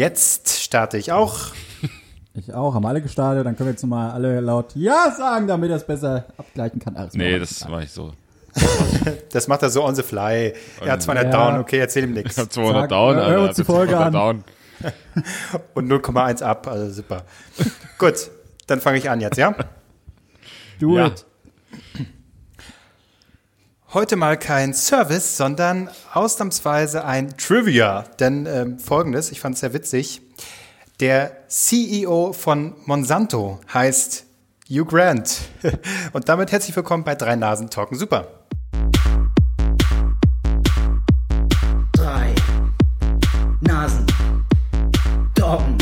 Jetzt starte ich auch. Ich auch, haben alle gestartet, dann können wir jetzt nochmal alle laut Ja sagen, damit er es besser abgleichen kann. Alles Nee, das mache ich so. Das macht er so on the fly. Er hat 200 Ja. down, okay, erzähl ihm nichts. Ich hab 200 Sag, down, hör Alter. uns die Folge 200 an. down. Und 0,1 ab, also super. Gut, dann fange ich an jetzt, ja? Do Ja. it. Heute mal kein Service, sondern ausnahmsweise ein Trivia. Denn ähm, folgendes, ich fand es sehr witzig. Der CEO von Monsanto heißt Hugh Grant. Und damit herzlich willkommen bei Drei Nasen Talken. Super. drei Nasen. Doggen.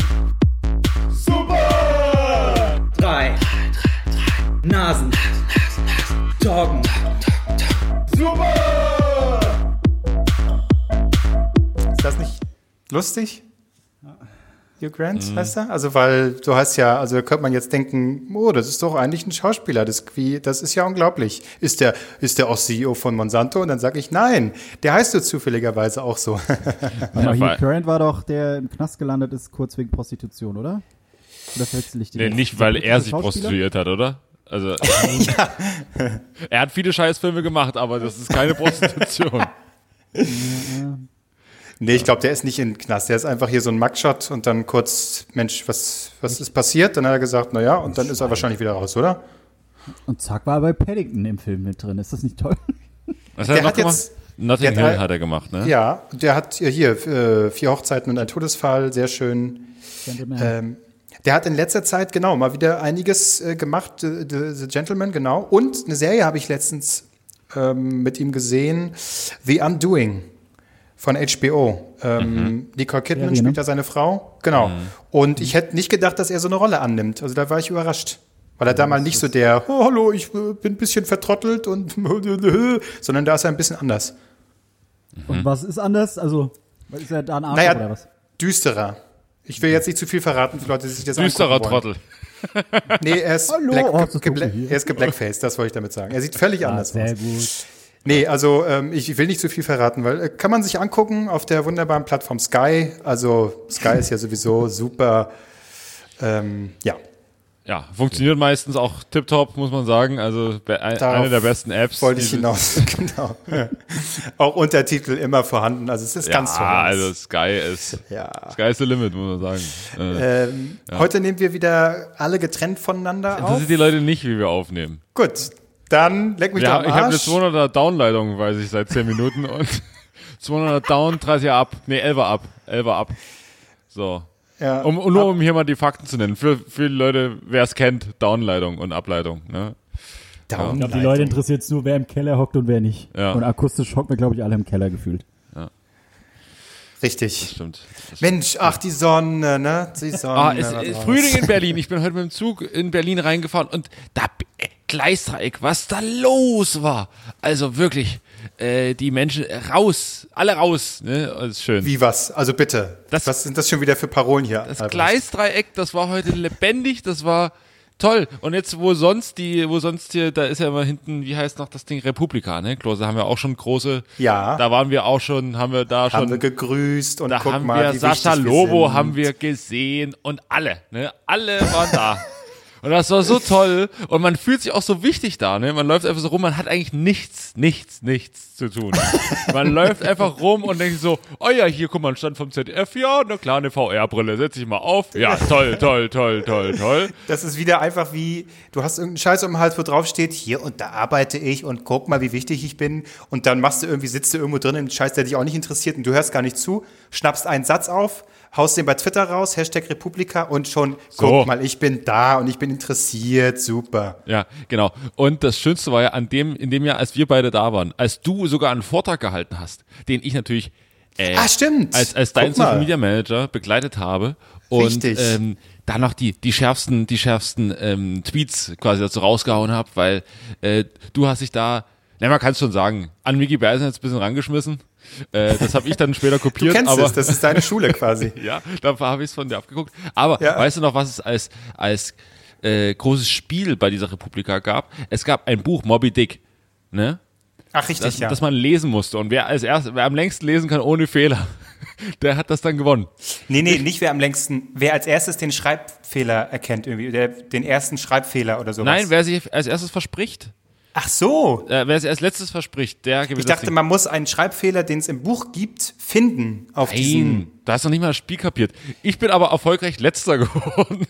Super! Drei Nasen. Doggen. Lustig? Hugh Grant heißt er? Also, weil du hast ja, also da könnte man jetzt denken, oh, das ist doch eigentlich ein Schauspieler. Das, wie, das ist ja unglaublich. Ist der, ist der auch CEO von Monsanto? Und dann sage ich, nein, der heißt du zufälligerweise auch so. Aber Ja, Hugh Grant war doch, der im Knast gelandet ist, kurz wegen Prostitution, oder? Oder verwechsel ich den Nee, nicht, weil er sich prostituiert hat, oder? Also, er hat viele Scheißfilme gemacht, aber das ist keine Prostitution. Nee, ich glaube, der ist nicht in den Knast. Der ist einfach hier so ein Mugshot und dann kurz, Mensch, was, was ist passiert? Dann hat er gesagt, na ja, und dann ist er wahrscheinlich wieder raus, oder? Und zack, war er bei Paddington im Film mit drin. Ist das nicht toll? Was Der hat er noch hat gemacht? jetzt- der hat- Hill hat er gemacht, ne? Ja, der hat hier, hier äh, vier Hochzeiten und ein Todesfall, sehr schön. Gentleman. Ähm, der hat in letzter Zeit, genau, mal wieder einiges äh, gemacht, The, The, The Gentleman, genau. Und eine Serie habe ich letztens ähm, mit ihm gesehen, The Undoing von HBO. Ähm, Nicole Kidman Serie, spielt ne? da seine Frau. Genau. Und ich hätte nicht gedacht, dass er so eine Rolle annimmt. Also da war ich überrascht. Weil er da mal nicht so der, oh, hallo, ich äh, bin ein bisschen vertrottelt und, sondern da ist er ein bisschen anders. Und was ist anders? Also, ist er da ein Arsch Naja, oder was? düsterer. Ich will jetzt nicht zu viel verraten für Leute, die sich das Düsterer. Trottel. Nee, er ist, Hallo, black, oh, hier. er ist geblackfaced, das wollte ich damit sagen. Er sieht völlig Ah, anders sehr aus. gut. Nee, also ähm, ich will nicht zu viel verraten, weil äh, kann man sich angucken auf der wunderbaren Plattform Sky. Also Sky ist ja sowieso super. Ähm, ja, Ja, funktioniert meistens auch tipptopp, muss man sagen. Also eine der besten Apps. wollte ich hinaus. genau. Auch Untertitel immer vorhanden. Also es ist Ja, ganz toll. also Sky ist, ja. Sky is the limit, muss man sagen. Äh, Ähm, Heute nehmen wir wieder alle getrennt voneinander auf. interessiert die Leute nicht, wie wir aufnehmen. Gut, dann leck mich Ja, doch ich habe eine Arsch. 200er Downleitung, weiß ich, seit 10 Minuten und 200er Down, 30er ab. Nee, 11er ab. 11er ab. So. ja. Um, nur um hier mal die Fakten zu nennen. Für viele Leute, wer es kennt, Downleitung und Ableitung. Ne? Down- Ich glaube, die Leute interessiert es nur, wer im Keller hockt und wer nicht. Ja. Und akustisch hocken wir, glaube ich, alle im Keller gefühlt. Richtig. Stimmt. Mensch, ach, die Sonne, ne? Die Sonne. Ah, es da. Frühling in Berlin. Ich bin heute mit dem Zug in Berlin reingefahren und da äh, Gleisdreieck, was da los war. Also wirklich, äh, die Menschen raus, alle raus. Ne? Das ist schön. Wie was? Also bitte. Das- was sind das schon wieder für Parolen hier? Das Albrecht? Gleisdreieck, das war heute lebendig, das war toll. Und jetzt, wo sonst die, wo sonst hier, da ist ja immer hinten, wie heißt noch das Ding, Republika, ne? Klose haben wir auch schon große. Ja. Da waren wir auch schon, haben wir da Haben wir schon. gegrüßt und Da guck haben mal, wir wie Sascha wir Lobo sind. haben wir gesehen und alle, ne? Alle waren da. Und das war so toll. Und man fühlt sich auch so wichtig da, ne? Man läuft einfach so rum, man hat eigentlich nichts, nichts, nichts zu tun. Man läuft einfach rum und denkt so, oh ja, hier, guck mal, ein Stand vom ZDF, ja, eine kleine VR-Brille, setz dich mal auf. Ja, toll, toll, toll, toll, toll. Das ist wieder einfach wie, du hast irgendeinen Scheiß um den Hals, wo drauf steht, hier und da arbeite ich und guck mal, wie wichtig ich bin. Und dann machst du irgendwie, sitzt du irgendwo drin im Scheiß, der dich auch nicht interessiert und du hörst gar nicht zu, schnappst einen Satz auf, haust den bei Twitter raus, Hashtag Republika und schon, So. guck mal, ich bin da und ich bin interessiert, super. Ja, genau. Und das Schönste war ja an dem, in dem Jahr, als wir beide da waren, als du sogar einen Vortrag gehalten hast, den ich natürlich äh, Ah, stimmt. als, als dein. Social Media Manager begleitet habe und Richtig. ähm, dann noch die, die schärfsten, die schärfsten ähm, Tweets quasi dazu rausgehauen habe, weil äh, du hast dich da, na man kann es schon sagen, an Mickey Beisen jetzt ein bisschen rangeschmissen. Äh, das habe ich dann später Du kopiert, kennst aber es, das ist deine Schule quasi. ja, da habe ich es von dir abgeguckt. Aber Ja. weißt du noch, was es als, als äh, großes Spiel bei dieser Republika gab? Es gab ein Buch, Moby Dick, ne? Ach, richtig, Das, ja. das man lesen musste. Und wer als erst, wer am längsten lesen kann ohne Fehler, der hat das dann gewonnen. Nee, nee, nicht wer am längsten, wer als erstes den Schreibfehler erkennt, irgendwie, der, den ersten Schreibfehler oder sowas. Nein, wer sich als erstes verspricht, Ach so. äh, wer sich als letztes verspricht, der gewinnt Ich das dachte, Ding. man muss einen Schreibfehler, den es im Buch gibt, finden auf diesen. Nein, da hast du noch nicht mal das Spiel kapiert. Ich bin aber erfolgreich letzter geworden.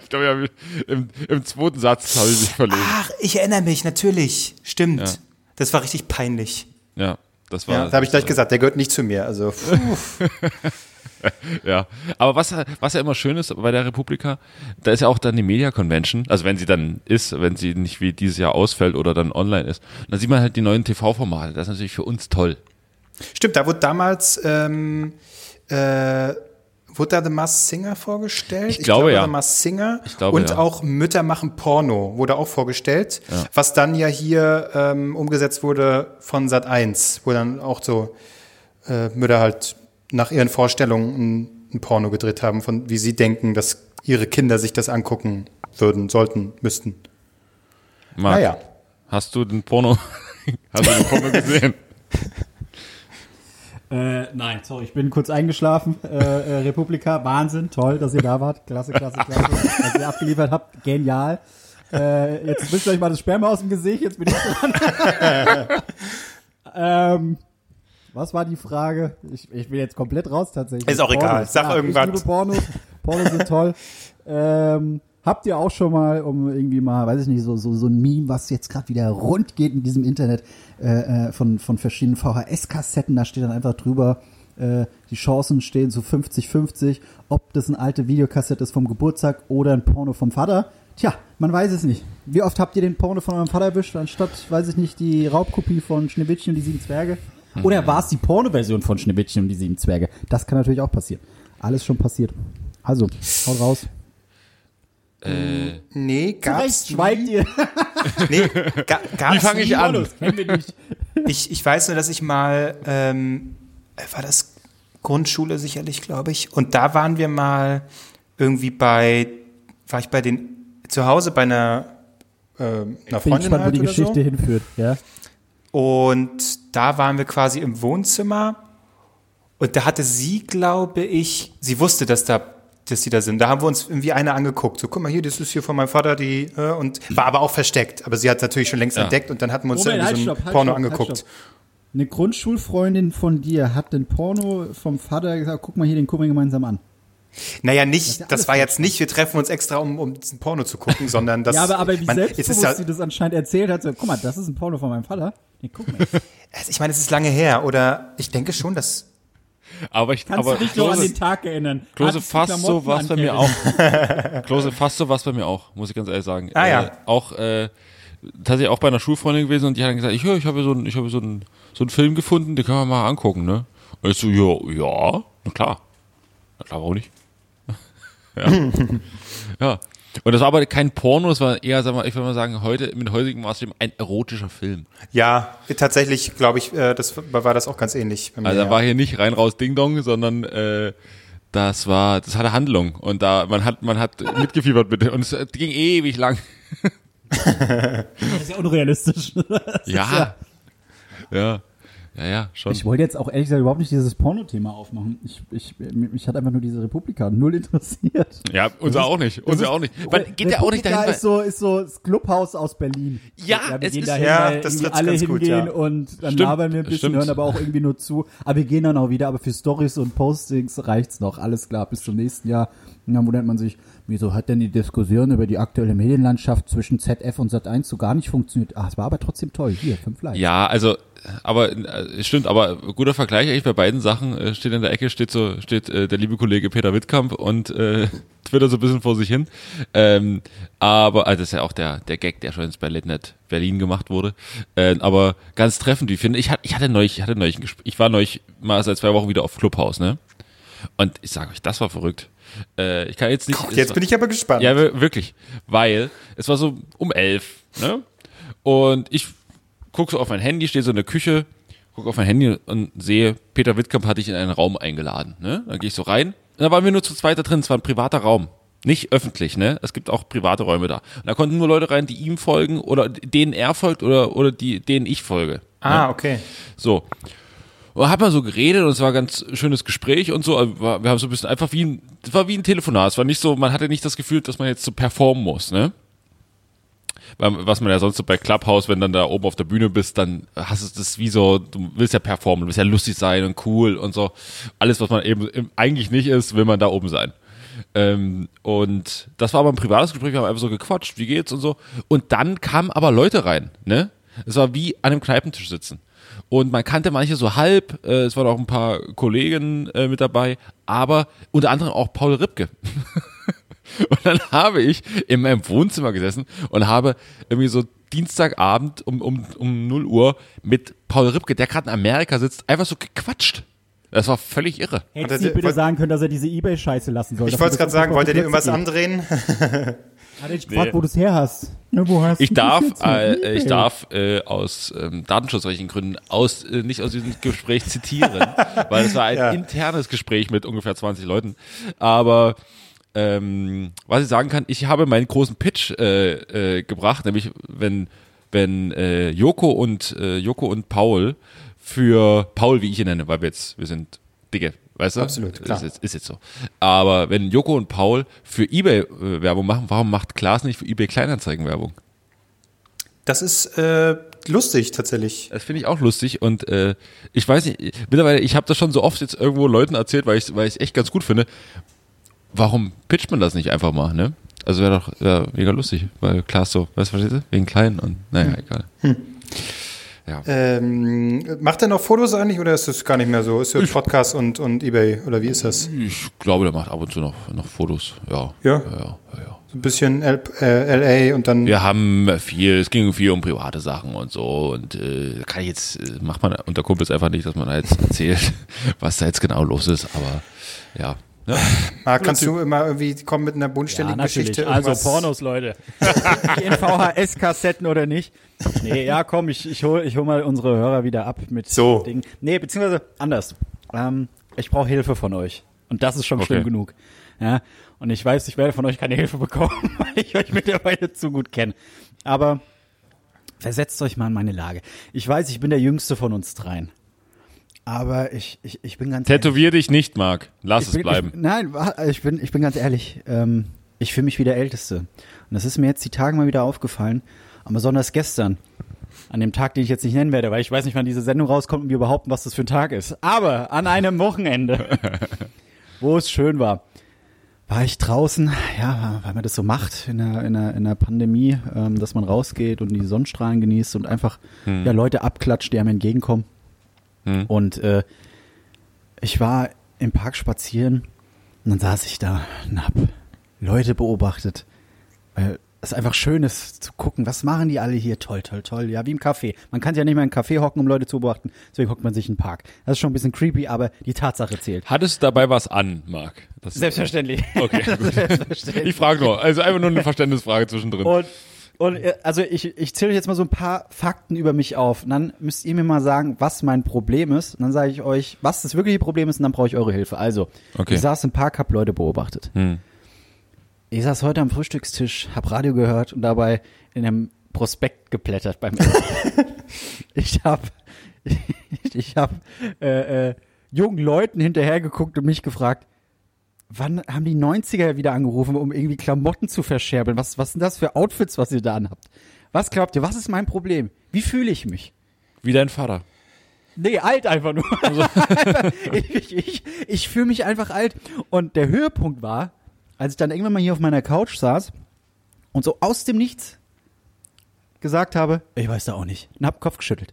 ich glaube, ja, im, im zweiten Satz habe ich mich verlesen. Ach, ich erinnere mich, natürlich. Stimmt. Ja. Das war richtig peinlich. Ja, das war. Ja, da habe ich gleich gesagt, der gehört nicht zu mir. Also, puh. Ja, aber was, was ja immer schön ist bei der Republika, da ist ja auch dann die Media Convention, also wenn sie dann ist, wenn sie nicht wie dieses Jahr ausfällt oder dann online ist, dann sieht man halt die neuen TV-Formate. Das ist natürlich für uns toll. Stimmt, da wurde damals, ähm, äh, wurde da The Masked Singer vorgestellt? Ich glaube, ja. The Masked Singer. Ich glaube, Und ja. auch Mütter machen Porno wurde auch vorgestellt, was dann ja hier ähm, umgesetzt wurde von Sat 1, wo dann auch so äh, Mütter halt nach ihren Vorstellungen ein, ein Porno gedreht haben, von wie sie denken, dass ihre Kinder sich das angucken würden, sollten, müssten. Marc, Naja. hast du den Porno, hast du den Porno gesehen? Äh, nein, sorry, ich bin kurz eingeschlafen. Äh, äh, Republika, Wahnsinn, toll, dass ihr da wart. Klasse, klasse, klasse. Was ihr abgeliefert habt, genial. Äh, jetzt wisst ihr euch mal das Sperma aus dem Gesicht, jetzt bin ich dran. ähm, was war die Frage? Ich, ich bin jetzt komplett raus tatsächlich. Ist auch egal. Sag ja, irgendwas. Ich liebe Pornos. Pornos sind toll. Ähm, habt ihr auch schon mal, um irgendwie mal, weiß ich nicht, so, so, so ein Meme, was jetzt gerade wieder rund geht in diesem Internet, äh, äh, von, von verschiedenen VHS-Kassetten, da steht dann einfach drüber, äh, die Chancen stehen so 50-50, ob das eine alte Videokassette ist vom Geburtstag oder ein Porno vom Vater. Tja, man weiß es nicht. Wie oft habt ihr den Porno von eurem Vater erwischt, anstatt, weiß ich nicht, die Raubkopie von Schneewittchen und die sieben Zwerge? Oder war es die Porno-Version von Schneewittchen und die sieben Zwerge? Das kann natürlich auch passieren. Alles schon passiert. Also, haut raus. Äh, Nee, gab's Recht schweigt ihr. Nee, ga, gab's Wie fange ich an? Ich, ich weiß nur, dass ich mal, ähm, war das Grundschule sicherlich, glaube ich. Und da waren wir mal irgendwie bei, war ich bei den, zu Hause bei einer, äh, einer Bin ich Freundin gespannt, wo halt die oder Geschichte so. hinführt. Ja. Und da waren wir quasi im Wohnzimmer. Und da hatte sie, glaube ich, sie wusste, dass da, dass die da sind. Da haben wir uns irgendwie eine angeguckt. So, guck mal hier, das ist hier von meinem Vater, die, äh, und war aber auch versteckt. Aber sie hat natürlich schon längst Ja. entdeckt und dann hatten wir uns Moment, da halt, irgendwie so ein stopp, halt, Porno stopp, halt, angeguckt. stopp. Eine Grundschulfreundin von dir hat den Porno vom Vater gesagt, guck mal hier, den gucken wir gemeinsam an. Naja, Das nicht, das, alles war jetzt nicht, wir treffen uns extra, um, um diesen Porno zu gucken, sondern das. ja, aber, aber wie man, selbstbewusst ist ja, sie das anscheinend erzählt hat, so, guck mal, das ist ein Porno von meinem Vater. Den gucken wir. Also ich meine, es ist lange her, oder ich denke schon, dass. aber ich, Kannst aber du dich noch an den Tag erinnern? Klose fast so was an, bei mir auch. Klose fast so was bei mir auch, muss ich ganz ehrlich sagen. Ah, ja. Äh, auch äh, tatsächlich auch bei einer Schulfreundin gewesen und die hat dann gesagt, ich, höre, ich habe so einen, ich habe so einen, so einen Film gefunden, den können wir mal angucken, ne? Und ich so, ja, ja, na klar. Na klar, warum nicht? Ja. ja. Und das war aber kein Porno, das war eher, sag mal, ich würde mal sagen, heute, mit heutigem Maßstab ein erotischer Film. Ja, tatsächlich, glaube ich, äh, das war das auch ganz ähnlich. Bei mir, Also da ja. war hier nicht rein raus Ding Dong, sondern äh, das war, das hatte Handlung und da man hat man hat mitgefiebert mit und es ging ewig lang. Das ist ja unrealistisch. Ja, ja, ja, ja, schon. Ich wollte jetzt auch ehrlich gesagt überhaupt nicht dieses Porno-Thema aufmachen. Ich, ich, mich hat einfach nur diese Republika null interessiert. ja, unser auch nicht, unser auch nicht. Man geht ja auch nicht dahin. Weil- ist so, ist so das Clubhaus aus Berlin. Ja, wir es gehen ist- dahin, Ja, weil das alle ganz gut, hingehen ja. und dann Stimmt, labern wir ein bisschen, stimmt. hören aber auch irgendwie nur zu. Aber wir gehen dann auch wieder, aber für Stories und Postings reicht's noch. Alles klar, bis zum nächsten Jahr. Und dann wundert man sich, wieso hat denn die Diskussion über die aktuelle Medienlandschaft zwischen ZF und Sat1 so gar nicht funktioniert? Ah, es war aber trotzdem toll. Hier, fünf Likes. Ja, also, aber äh, stimmt, aber guter Vergleich eigentlich bei beiden Sachen. Äh, steht in der Ecke, steht so, steht äh, der liebe Kollege Peter Wittkamp und äh, twittert so ein bisschen vor sich hin. Ähm, aber, also das ist ja auch der, der Gag, der schon ins bei Berlin gemacht wurde. Äh, aber ganz treffend, wie finde ich, hatte, ich hatte neulich, ich hatte neulich ein Gespräch, ich war neulich mal seit zwei Wochen wieder auf Clubhaus, ne? Und ich sage euch, das war verrückt. Äh, ich kann jetzt nicht. Gott, jetzt war- bin ich aber gespannt. ja, wir- wirklich. Weil es war so um elf, ne? Und ich gucke so auf mein Handy, stehe so in der Küche, gucke auf mein Handy und sehe, Peter Wittkamp hatte ich in einen Raum eingeladen, ne? Dann gehe ich so rein. Und da waren wir nur zu zweit da drin. Es war ein privater Raum. Nicht öffentlich, ne? Es gibt auch private Räume da. Und da konnten nur Leute rein, die ihm folgen oder denen er folgt oder, oder die, denen ich folge. ah, okay. So. Und hat man so geredet und es war ein ganz schönes Gespräch und so. Wir haben so ein bisschen einfach wie ein, es war wie ein Telefonat. Es war nicht so, man hatte nicht das Gefühl, dass man jetzt so performen muss, ne? Was man ja sonst so bei Clubhouse, wenn dann da oben auf der Bühne bist, dann hast du das wie so, du willst ja performen, du willst ja lustig sein und cool und so. Alles, was man eben eigentlich nicht ist, will man da oben sein. Ähm, und das war aber ein privates Gespräch, wir haben einfach so gequatscht, wie geht's und so. Und dann kamen aber Leute rein, ne? Es war wie an einem Kneipentisch sitzen. Und man kannte manche so halb, äh, es waren auch ein paar Kollegen äh, mit dabei, aber unter anderem auch Paul Ripke. Und dann habe ich in meinem Wohnzimmer gesessen und habe irgendwie so Dienstagabend um, um, um 0 Uhr mit Paul Ripke, der gerade in Amerika sitzt, einfach so gequatscht. Das war völlig irre. Hättest du bitte wollt- sagen können, dass er diese Ebay-Scheiße lassen soll. Ich wollte es gerade sagen, wollt ihr dir irgendwas andrehen? Hat dich gefragt, wo du es her hast? Ja, wo hast Ich darf, äh, ich darf äh, aus ähm, datenschutzrechtlichen Gründen aus, äh, nicht aus diesem Gespräch zitieren, weil es war ein Ja. internes Gespräch mit ungefähr 20 Leuten. Aber ähm, was ich sagen kann, ich habe meinen großen Pitch äh, äh, gebracht, nämlich wenn wenn äh, Joko und äh, Joko und Paul für Paul, wie ich ihn nenne, weil wir jetzt wir sind dicke, weißt du? Absolut, klar. Ist jetzt, ist jetzt so. Aber wenn Joko und Paul für eBay äh, Werbung machen, warum macht Klaas nicht für eBay Kleinanzeigen Werbung? Das ist äh, lustig tatsächlich. Das finde ich auch lustig und äh, ich weiß nicht, mittlerweile, ich habe das schon so oft jetzt irgendwo Leuten erzählt, weil ich weil ich echt ganz gut finde. Warum pitcht man das nicht einfach mal, ne? Also wäre doch wär mega lustig, weil klar ist so, weißt du, verstehst du? Wegen klein und naja, egal. Ja. Ähm, macht er noch Fotos eigentlich oder ist das gar nicht mehr so? Ist das Podcast und, und Ebay oder wie ist das? Ich glaube, der macht ab und zu noch, noch Fotos, ja. Ja? Ja, ja, ja. So ein bisschen L äh, LA und dann. Wir haben viel, es ging viel um private Sachen und so und äh, kann ich jetzt, äh, macht man unter Kumpels einfach nicht, dass man da jetzt erzählt, was da jetzt genau los ist, aber ja. Ne? Marc, kannst du immer irgendwie kommen mit einer Ja, bodenständigen natürlich. Geschichte? Also irgendwas- Pornos, Leute. Die in VHS-Kassetten oder nicht? Nee, ja, komm, ich, ich hol, ich hol mal unsere Hörer wieder ab mit So. Dingen. Nee, beziehungsweise anders. Ähm, ich brauche Hilfe von euch. Und das ist schon Okay. schlimm genug. Ja, und ich weiß, ich werde von euch keine Hilfe bekommen, weil ich euch mittlerweile zu gut kenne. Aber versetzt euch mal in meine Lage. Ich weiß, ich bin der Jüngste von uns dreien. Aber ich, ich, ich bin ganz ehrlich. Tätowier dich nicht, Marc. Lass Ich es bin, bleiben. Ich, nein, ich bin, ich bin ganz ehrlich. Ähm, ich fühle mich wie der Älteste. Und das ist mir jetzt die Tage mal wieder aufgefallen. Aber besonders gestern. An dem Tag, den ich jetzt nicht nennen werde, weil ich weiß nicht, wann diese Sendung rauskommt und wir behaupten, was das für ein Tag ist. Aber an einem Wochenende, wo es schön war, war ich draußen, ja, weil man das so macht in der, in der, in der Pandemie, ähm, dass man rausgeht und die Sonnenstrahlen genießt und einfach ja, Leute abklatscht, die einem entgegenkommen. Und äh, ich war im Park spazieren und dann saß ich da und hab Leute beobachtet. Weil es einfach schön ist zu gucken, was machen die alle hier? Toll, toll, toll. Ja, wie im Café. Man kann sich ja nicht mehr in einen Café hocken, um Leute zu beobachten. Deswegen hockt man sich in den Park. Das ist schon ein bisschen creepy, aber die Tatsache zählt. Hattest du dabei was an, Marc? Das- Selbstverständlich. Okay, gut. Selbstverständlich. Ich frage nur. Also einfach nur eine Verständnisfrage zwischendrin. Und, und also ich, ich zähle jetzt mal so ein paar Fakten über mich auf. Und dann müsst ihr mir mal sagen, was mein Problem ist. Und dann sage ich euch, was das wirkliche Problem ist, und dann brauche ich eure Hilfe. Also, Okay. ich saß im Park, hab Leute beobachtet. Hm. Ich saß heute am Frühstückstisch, hab Radio gehört und dabei in einem Prospekt geblättert beim Essen. ich hab, ich hab äh, äh, jungen Leuten hinterhergeguckt und mich gefragt, wann haben die 90er wieder angerufen, um irgendwie Klamotten zu verscherbeln? Was, was sind das für Outfits, was ihr da anhabt? Was glaubt ihr, was ist mein Problem? Wie fühle ich mich? Wie dein Vater. Nee, alt einfach nur. ich ich, ich, ich fühle mich einfach alt. Und der Höhepunkt war, als ich dann irgendwann mal hier auf meiner Couch saß und so aus dem Nichts gesagt habe, ich weiß da auch nicht, und hab Kopf geschüttelt.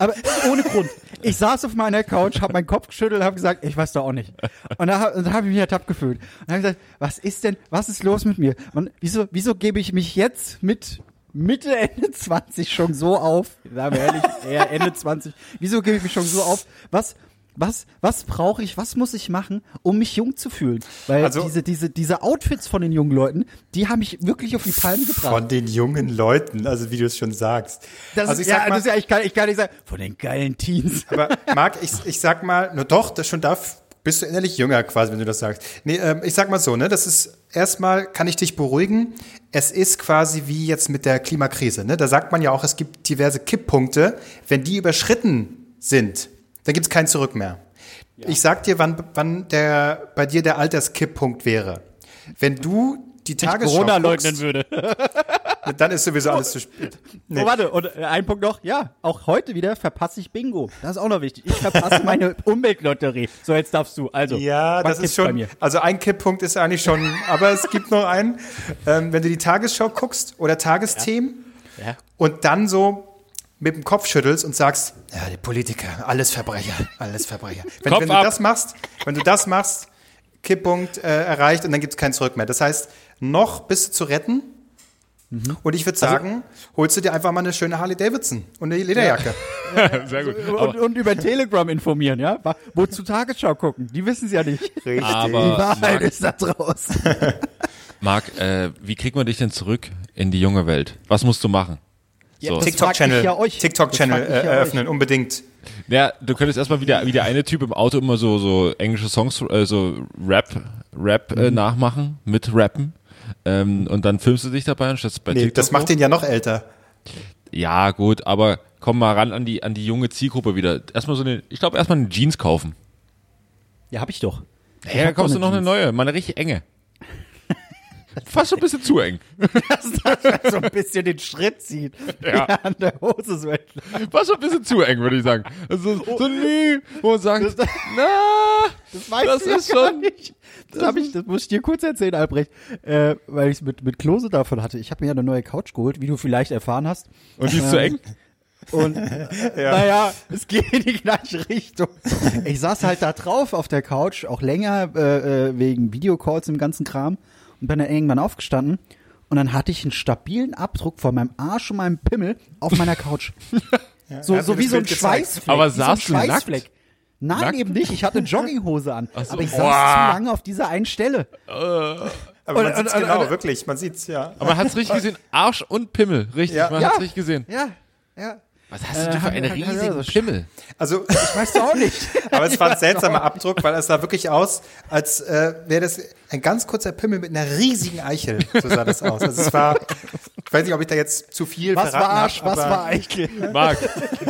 Aber ohne Grund. Ich saß auf meiner Couch, hab meinen Kopf geschüttelt und hab gesagt, ich weiß da auch nicht. Und da, hab- habe ich mich ertappt gefühlt. Und habe gesagt, was ist denn, was ist los mit mir? Und wieso, wieso gebe ich mich jetzt mit Mitte, Ende 20 schon so auf? Sagen wir ehrlich, eher Ende 20. Wieso gebe ich mich schon so auf? Was, was, was brauche ich, was muss ich machen, um mich jung zu fühlen? Weil Also- diese, diese, diese Outfits von den jungen Leuten, die haben mich wirklich auf die Palme gebracht. Von den jungen Leuten, also wie du es schon sagst. Das also ist, ich ja, mal, das ist ja, ich kann, ich kann nicht sagen, von den geilen Teens. aber Marc, ich, ich sag mal, nur doch, das schon darf, bist du innerlich jünger quasi, wenn du das sagst. Nee, ähm, ich sag mal so, ne, das ist erstmal, kann ich dich beruhigen, es ist quasi wie jetzt mit der Klimakrise, ne? Da sagt man ja auch, es gibt diverse Kipppunkte, wenn die überschritten sind, dann gibt's kein Zurück mehr. Ich sag dir, wann, wann der, bei dir der Alterskipppunkt wäre. Wenn du die Tagesschau Corona leugnen würde. dann ist sowieso alles zu spät. Nee. Oh, warte, und ein Punkt noch. Ja, auch heute wieder verpasse ich Bingo. Das ist auch noch wichtig. Ich verpasse meine Umweltlotterie. So, jetzt darfst du. Also, Ja, das ist bei schon, mir? also ein Kipppunkt ist eigentlich schon, aber es gibt noch einen, ähm, wenn du die Tagesschau guckst oder Tagesthemen Ja. und dann so mit dem Kopf schüttelst und sagst, ja, die Politiker, alles Verbrecher, alles Verbrecher. Wenn, Kopf wenn du ab. das machst, wenn du das machst, Kipppunkt äh, erreicht und dann gibt es kein Zurück mehr. Das heißt, noch bist du zu retten. Mhm. Und ich würde sagen, holst du dir einfach mal eine schöne Harley Davidson und eine Lederjacke. Sehr gut. Und, und über Telegram informieren, ja? Wozu Tagesschau gucken? Die wissen es ja nicht. Richtig. Aber Wahrheit Marc, ist da draußen. Marc äh, wie kriegt man dich denn zurück in die junge Welt? Was musst du machen? So. TikTok-Channel ja ich ja äh, eröffnen, unbedingt. Ja, du könntest erstmal wieder wie der eine Typ im Auto immer so so englische Songs, äh, so Rap, Rap Mhm. äh, nachmachen mit Rappen. Ähm, und dann filmst du dich dabei und stellst bei Nee, TikTok das macht hoch. ihn ja noch älter. Ja, gut, aber komm mal ran an die an die junge Zielgruppe wieder. Erstmal so eine, ich glaube erstmal eine Jeans kaufen. Ja, hab ich doch. Ja, dann hab kaufst du noch eine Jeans. neue, mal eine richtig enge. Fast schon ein bisschen zu eng. so ein bisschen den Schritt zieht. Ja. an der Hose so entlang. Fast schon ein bisschen zu eng, würde ich sagen. Also, so nie, wo man sagt, na, Das weißt Das ja ist gar schon- nicht. Das, hab ich, das muss ich dir kurz erzählen, Albrecht, äh, weil ich es mit, mit Klose davon hatte. Ich habe mir ja eine neue Couch geholt, wie du vielleicht erfahren hast. und die ist zu Ähm, eng. Und naja, es geht in die gleiche Richtung. Ich saß halt da drauf auf der Couch, auch länger äh, äh, wegen Videocalls im ganzen Kram und bin dann irgendwann aufgestanden und dann hatte ich einen stabilen Abdruck von meinem Arsch und meinem Pimmel auf meiner Couch. so hat so mir wie so ein. Schweißfleck. Aber wie so du nackt? Schweißfleck. Nein, Nackt? eben nicht. Ich hatte eine Jogginghose an. so. Aber ich saß Boah. zu lange auf dieser einen Stelle. Aber Und- man sieht's und- genau, und- wirklich, man sieht's, ja. Aber man hat's richtig gesehen. Arsch und Pimmel. Richtig, Ja. man Ja. hat's richtig gesehen. Ja, ja. Was hast du Äh, denn für einen riesigen Pimmel? Also, Weißt du auch nicht. aber es war ein seltsamer Abdruck, weil es sah wirklich aus, als äh, wäre das ein ganz kurzer Pimmel mit einer riesigen Eichel. So sah das aus. Also es war, ich weiß nicht, ob ich da jetzt zu viel Was verraten war Arsch, hab, was war Eichel? Marc,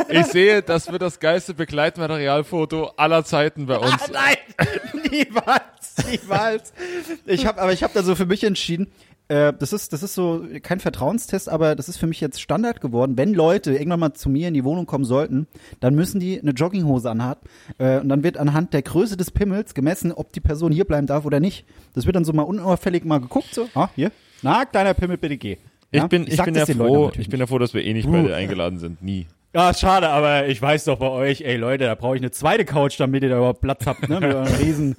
ich sehe, das wird das geilste Begleitmaterialfoto aller Zeiten bei uns. Nein, niemals, niemals. Ich habe, aber ich habe da so für mich entschieden. Äh, das ist, das ist so kein Vertrauenstest, aber das ist für mich jetzt Standard geworden. Wenn Leute irgendwann mal zu mir in die Wohnung kommen sollten, dann müssen die eine Jogginghose anhaben äh, und dann wird anhand der Größe des Pimmels gemessen, ob die Person hier bleiben darf oder nicht. Das wird dann so mal unauffällig mal geguckt, so, ah, hier, na, kleiner Pimmel, bitte geh. Ich Ja? bin, ich sag bin ja froh, ich bin ja froh, dass wir eh nicht beide eingeladen sind. Nie. Ja, schade, aber ich weiß doch bei euch, ey Leute, da brauche ich eine zweite Couch, damit ihr da überhaupt Platz habt, ne? Mit euren riesen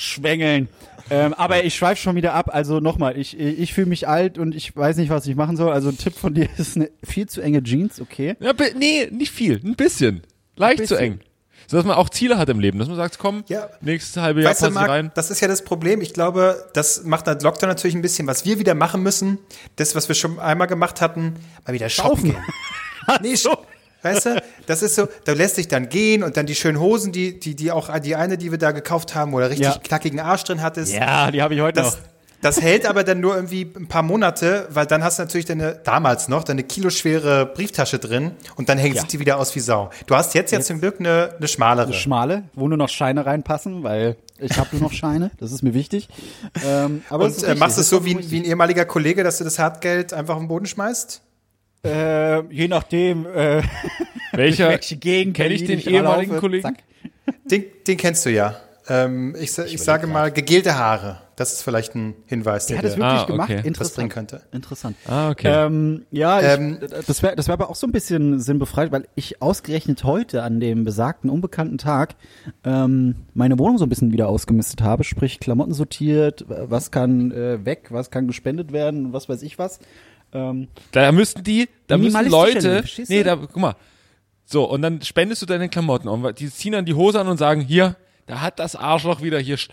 Schwängeln. Ähm, aber ich schweife schon wieder ab. Also nochmal, ich, ich fühle mich alt und ich weiß nicht, was ich machen soll. Also ein Tipp von dir ist eine viel zu enge Jeans, okay? Ja, nee, nicht viel. Ein bisschen. Leicht Ein zu bisschen. eng. So, dass man auch Ziele hat im Leben. Dass man sagt, komm, Ja. nächstes halbe Jahr Weißt passe rein. Das ist ja das Problem. Ich glaube, das macht der Lockdown natürlich ein bisschen. Was wir wieder machen müssen, das, was wir schon einmal gemacht hatten, mal wieder shoppen gehen. Nee, sch- Weißt du, das ist so, da lässt sich dann gehen und dann die schönen Hosen, die, die, die auch, die eine, die wir da gekauft haben, wo er richtig Ja. knackigen Arsch drin hattest. Ja, die habe ich heute Das, das hält aber dann nur irgendwie ein paar Monate, weil dann hast du natürlich deine, damals noch, deine kiloschwere Brieftasche drin und dann hängt Ja. sie die wieder aus wie Sau. Du hast jetzt ja zum Glück eine, eine schmalere. Schmale, wo nur noch Scheine reinpassen, weil ich habe nur noch Scheine, das ist mir wichtig. Ähm, aber und äh, machst du es so wie, wie ein ehemaliger Kollege, dass du das Hartgeld einfach auf den Boden schmeißt? Äh, je nachdem, äh, Welcher? welche Gegend kenn ich den ehemaligen auf- Kollegen? Den, den kennst du ja. Ähm, ich sa- ich, sage mal, gegelte Haare. Das ist vielleicht ein Hinweis, Der der hat es wirklich Ah, gemacht. okay. Interessant. könnte. Interessant. Ah, okay. Ähm, ja, ich, Ähm, das wäre das wär aber auch so ein bisschen sinnbefreit, weil ich ausgerechnet heute an dem besagten unbekannten Tag ähm, meine Wohnung so ein bisschen wieder ausgemistet habe, sprich Klamotten sortiert, was kann äh, weg, was kann gespendet werden, was weiß ich was. Ähm, Da müssten die, da müssen Leute, nee, da, guck mal. So, und dann spendest du deine Klamotten und die ziehen dann die Hose an und sagen, hier, da hat das Arschloch wieder hier sch-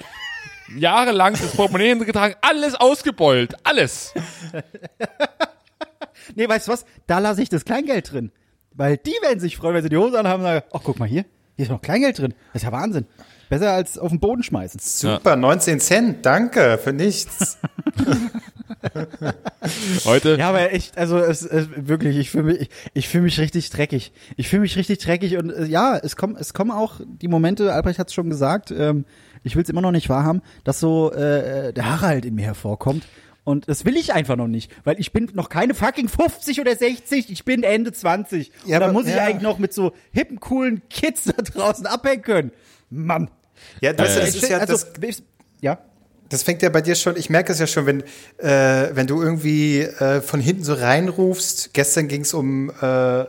jahrelang das Portemonnaie getragen, alles ausgebeult, alles. nee, weißt du was? Da lasse ich das Kleingeld drin. Weil die werden sich freuen, wenn sie die Hose anhaben und sagen, ach guck mal hier, hier ist noch Kleingeld drin. Das ist ja Wahnsinn. Besser als auf den Boden schmeißen. Super, 19 Cent, danke, für nichts. Heute, Ja, aber echt, also es, es wirklich, ich fühle mich, ich, ich fühle mich richtig dreckig. Ich fühle mich richtig dreckig und äh, ja, es kommen, es kommen auch die Momente. Albrecht hat es schon gesagt. Ähm, ich will es immer noch nicht wahrhaben, dass so äh, der Harald in mir hervorkommt. Und das will ich einfach noch nicht, weil ich bin noch keine fucking 50 oder 60, ich bin Ende 20. Ja, und da aber- muss ich ja. eigentlich noch mit so hippen, coolen Kids da draußen abhängen können. Mann. Ja, das, Also, das ist ja, also, das, ja. Das fängt ja bei dir schon, ich merke es ja schon, wenn, äh, wenn du irgendwie äh, von hinten so reinrufst, gestern ging es um äh,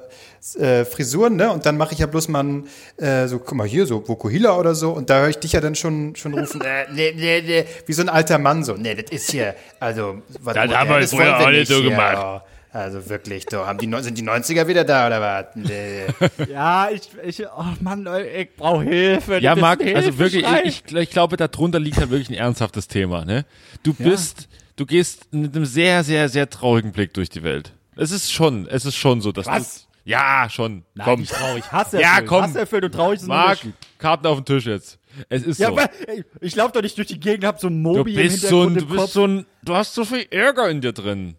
äh, Frisuren, ne? Und dann mache ich ja bloß mal ein, äh, so, guck mal hier, so Vokuhila oder so, und da höre ich dich ja dann schon, schon rufen, äh, nee, nee, nee, wie so ein alter Mann so, nee, das ist hier, also, was Das haben wir wir auch nicht so gemacht. oh. Also wirklich, da haben die, sind die 90er wieder da oder was? Nee. Ja, ich, ich, oh Mann, ich brauche Hilfe. Ja, Marc, also wirklich, ich, ich, ich glaube, darunter liegt halt wirklich ein ernsthaftes Thema, ne? Du bist, du gehst mit einem sehr, sehr, sehr traurigen Blick durch die Welt. Es ist schon, es ist schon so, dass Was? du, ja, schon, Nein, komm. nicht traurig. Hass Ja, erfüllt. komm. Hass erfüllt und traurig ein Marc. Karten auf den Tisch jetzt. Es ist Ja, so. aber ey, ich laufe doch nicht durch die Gegend, hab so ein Du Mobi im bist so Hintergrund ein, du im bist so ein, du hast so viel Ärger in dir drin.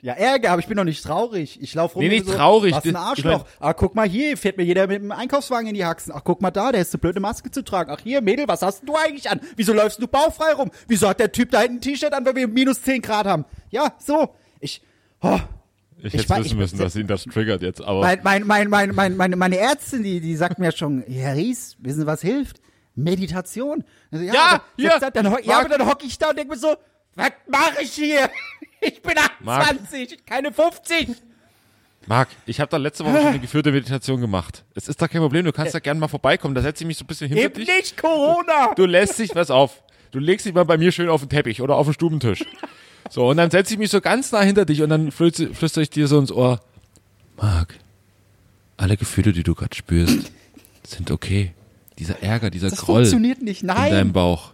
Ja, Ärger, aber ich bin doch nicht traurig. Ich laufe rum Nee, nicht so, traurig. Was ein Das- ich Arschloch. mein- ah, guck mal hier, fährt mir jeder mit dem Einkaufswagen in die Haxen. Ach, guck mal da, der ist eine Maske zu tragen. Ach hier, Mädel, was hast denn du eigentlich an? Wieso läufst du bauchfrei rum? Wieso hat der Typ da hinten ein T-Shirt an, weil wir minus 10 Grad haben? Ja, so. Ich, oh, Ich Ich hätte war- wissen ich- müssen, dass ihn das triggert jetzt, aber. Mein, mein, mein, mein, mein, meine, meine Ärztin, die, die sagt mir schon, Herr Ries, wissen Sie, was hilft? Meditation. Also, ja, Ja, aber, jetzt, dann, ja, aber dann hocke ich da und denke mir so, was mache ich hier? Ich bin Marc. 28, keine 50. Marc, ich habe da letzte Woche schon eine geführte Meditation gemacht. Es ist da kein Problem, du kannst da gerne mal vorbeikommen. Da setze ich mich so ein bisschen hinter Eben nicht Corona. Du lässt dich, was auf. Du legst dich mal bei mir schön auf den Teppich oder auf den Stubentisch. So, und dann setze ich mich so ganz nah hinter dich und dann flüster, flüster ich dir so ins Ohr. Marc, alle Gefühle, die du gerade spürst, sind okay. Dieser Ärger, dieser Das Groll in funktioniert nicht, deinem nein. Bauch,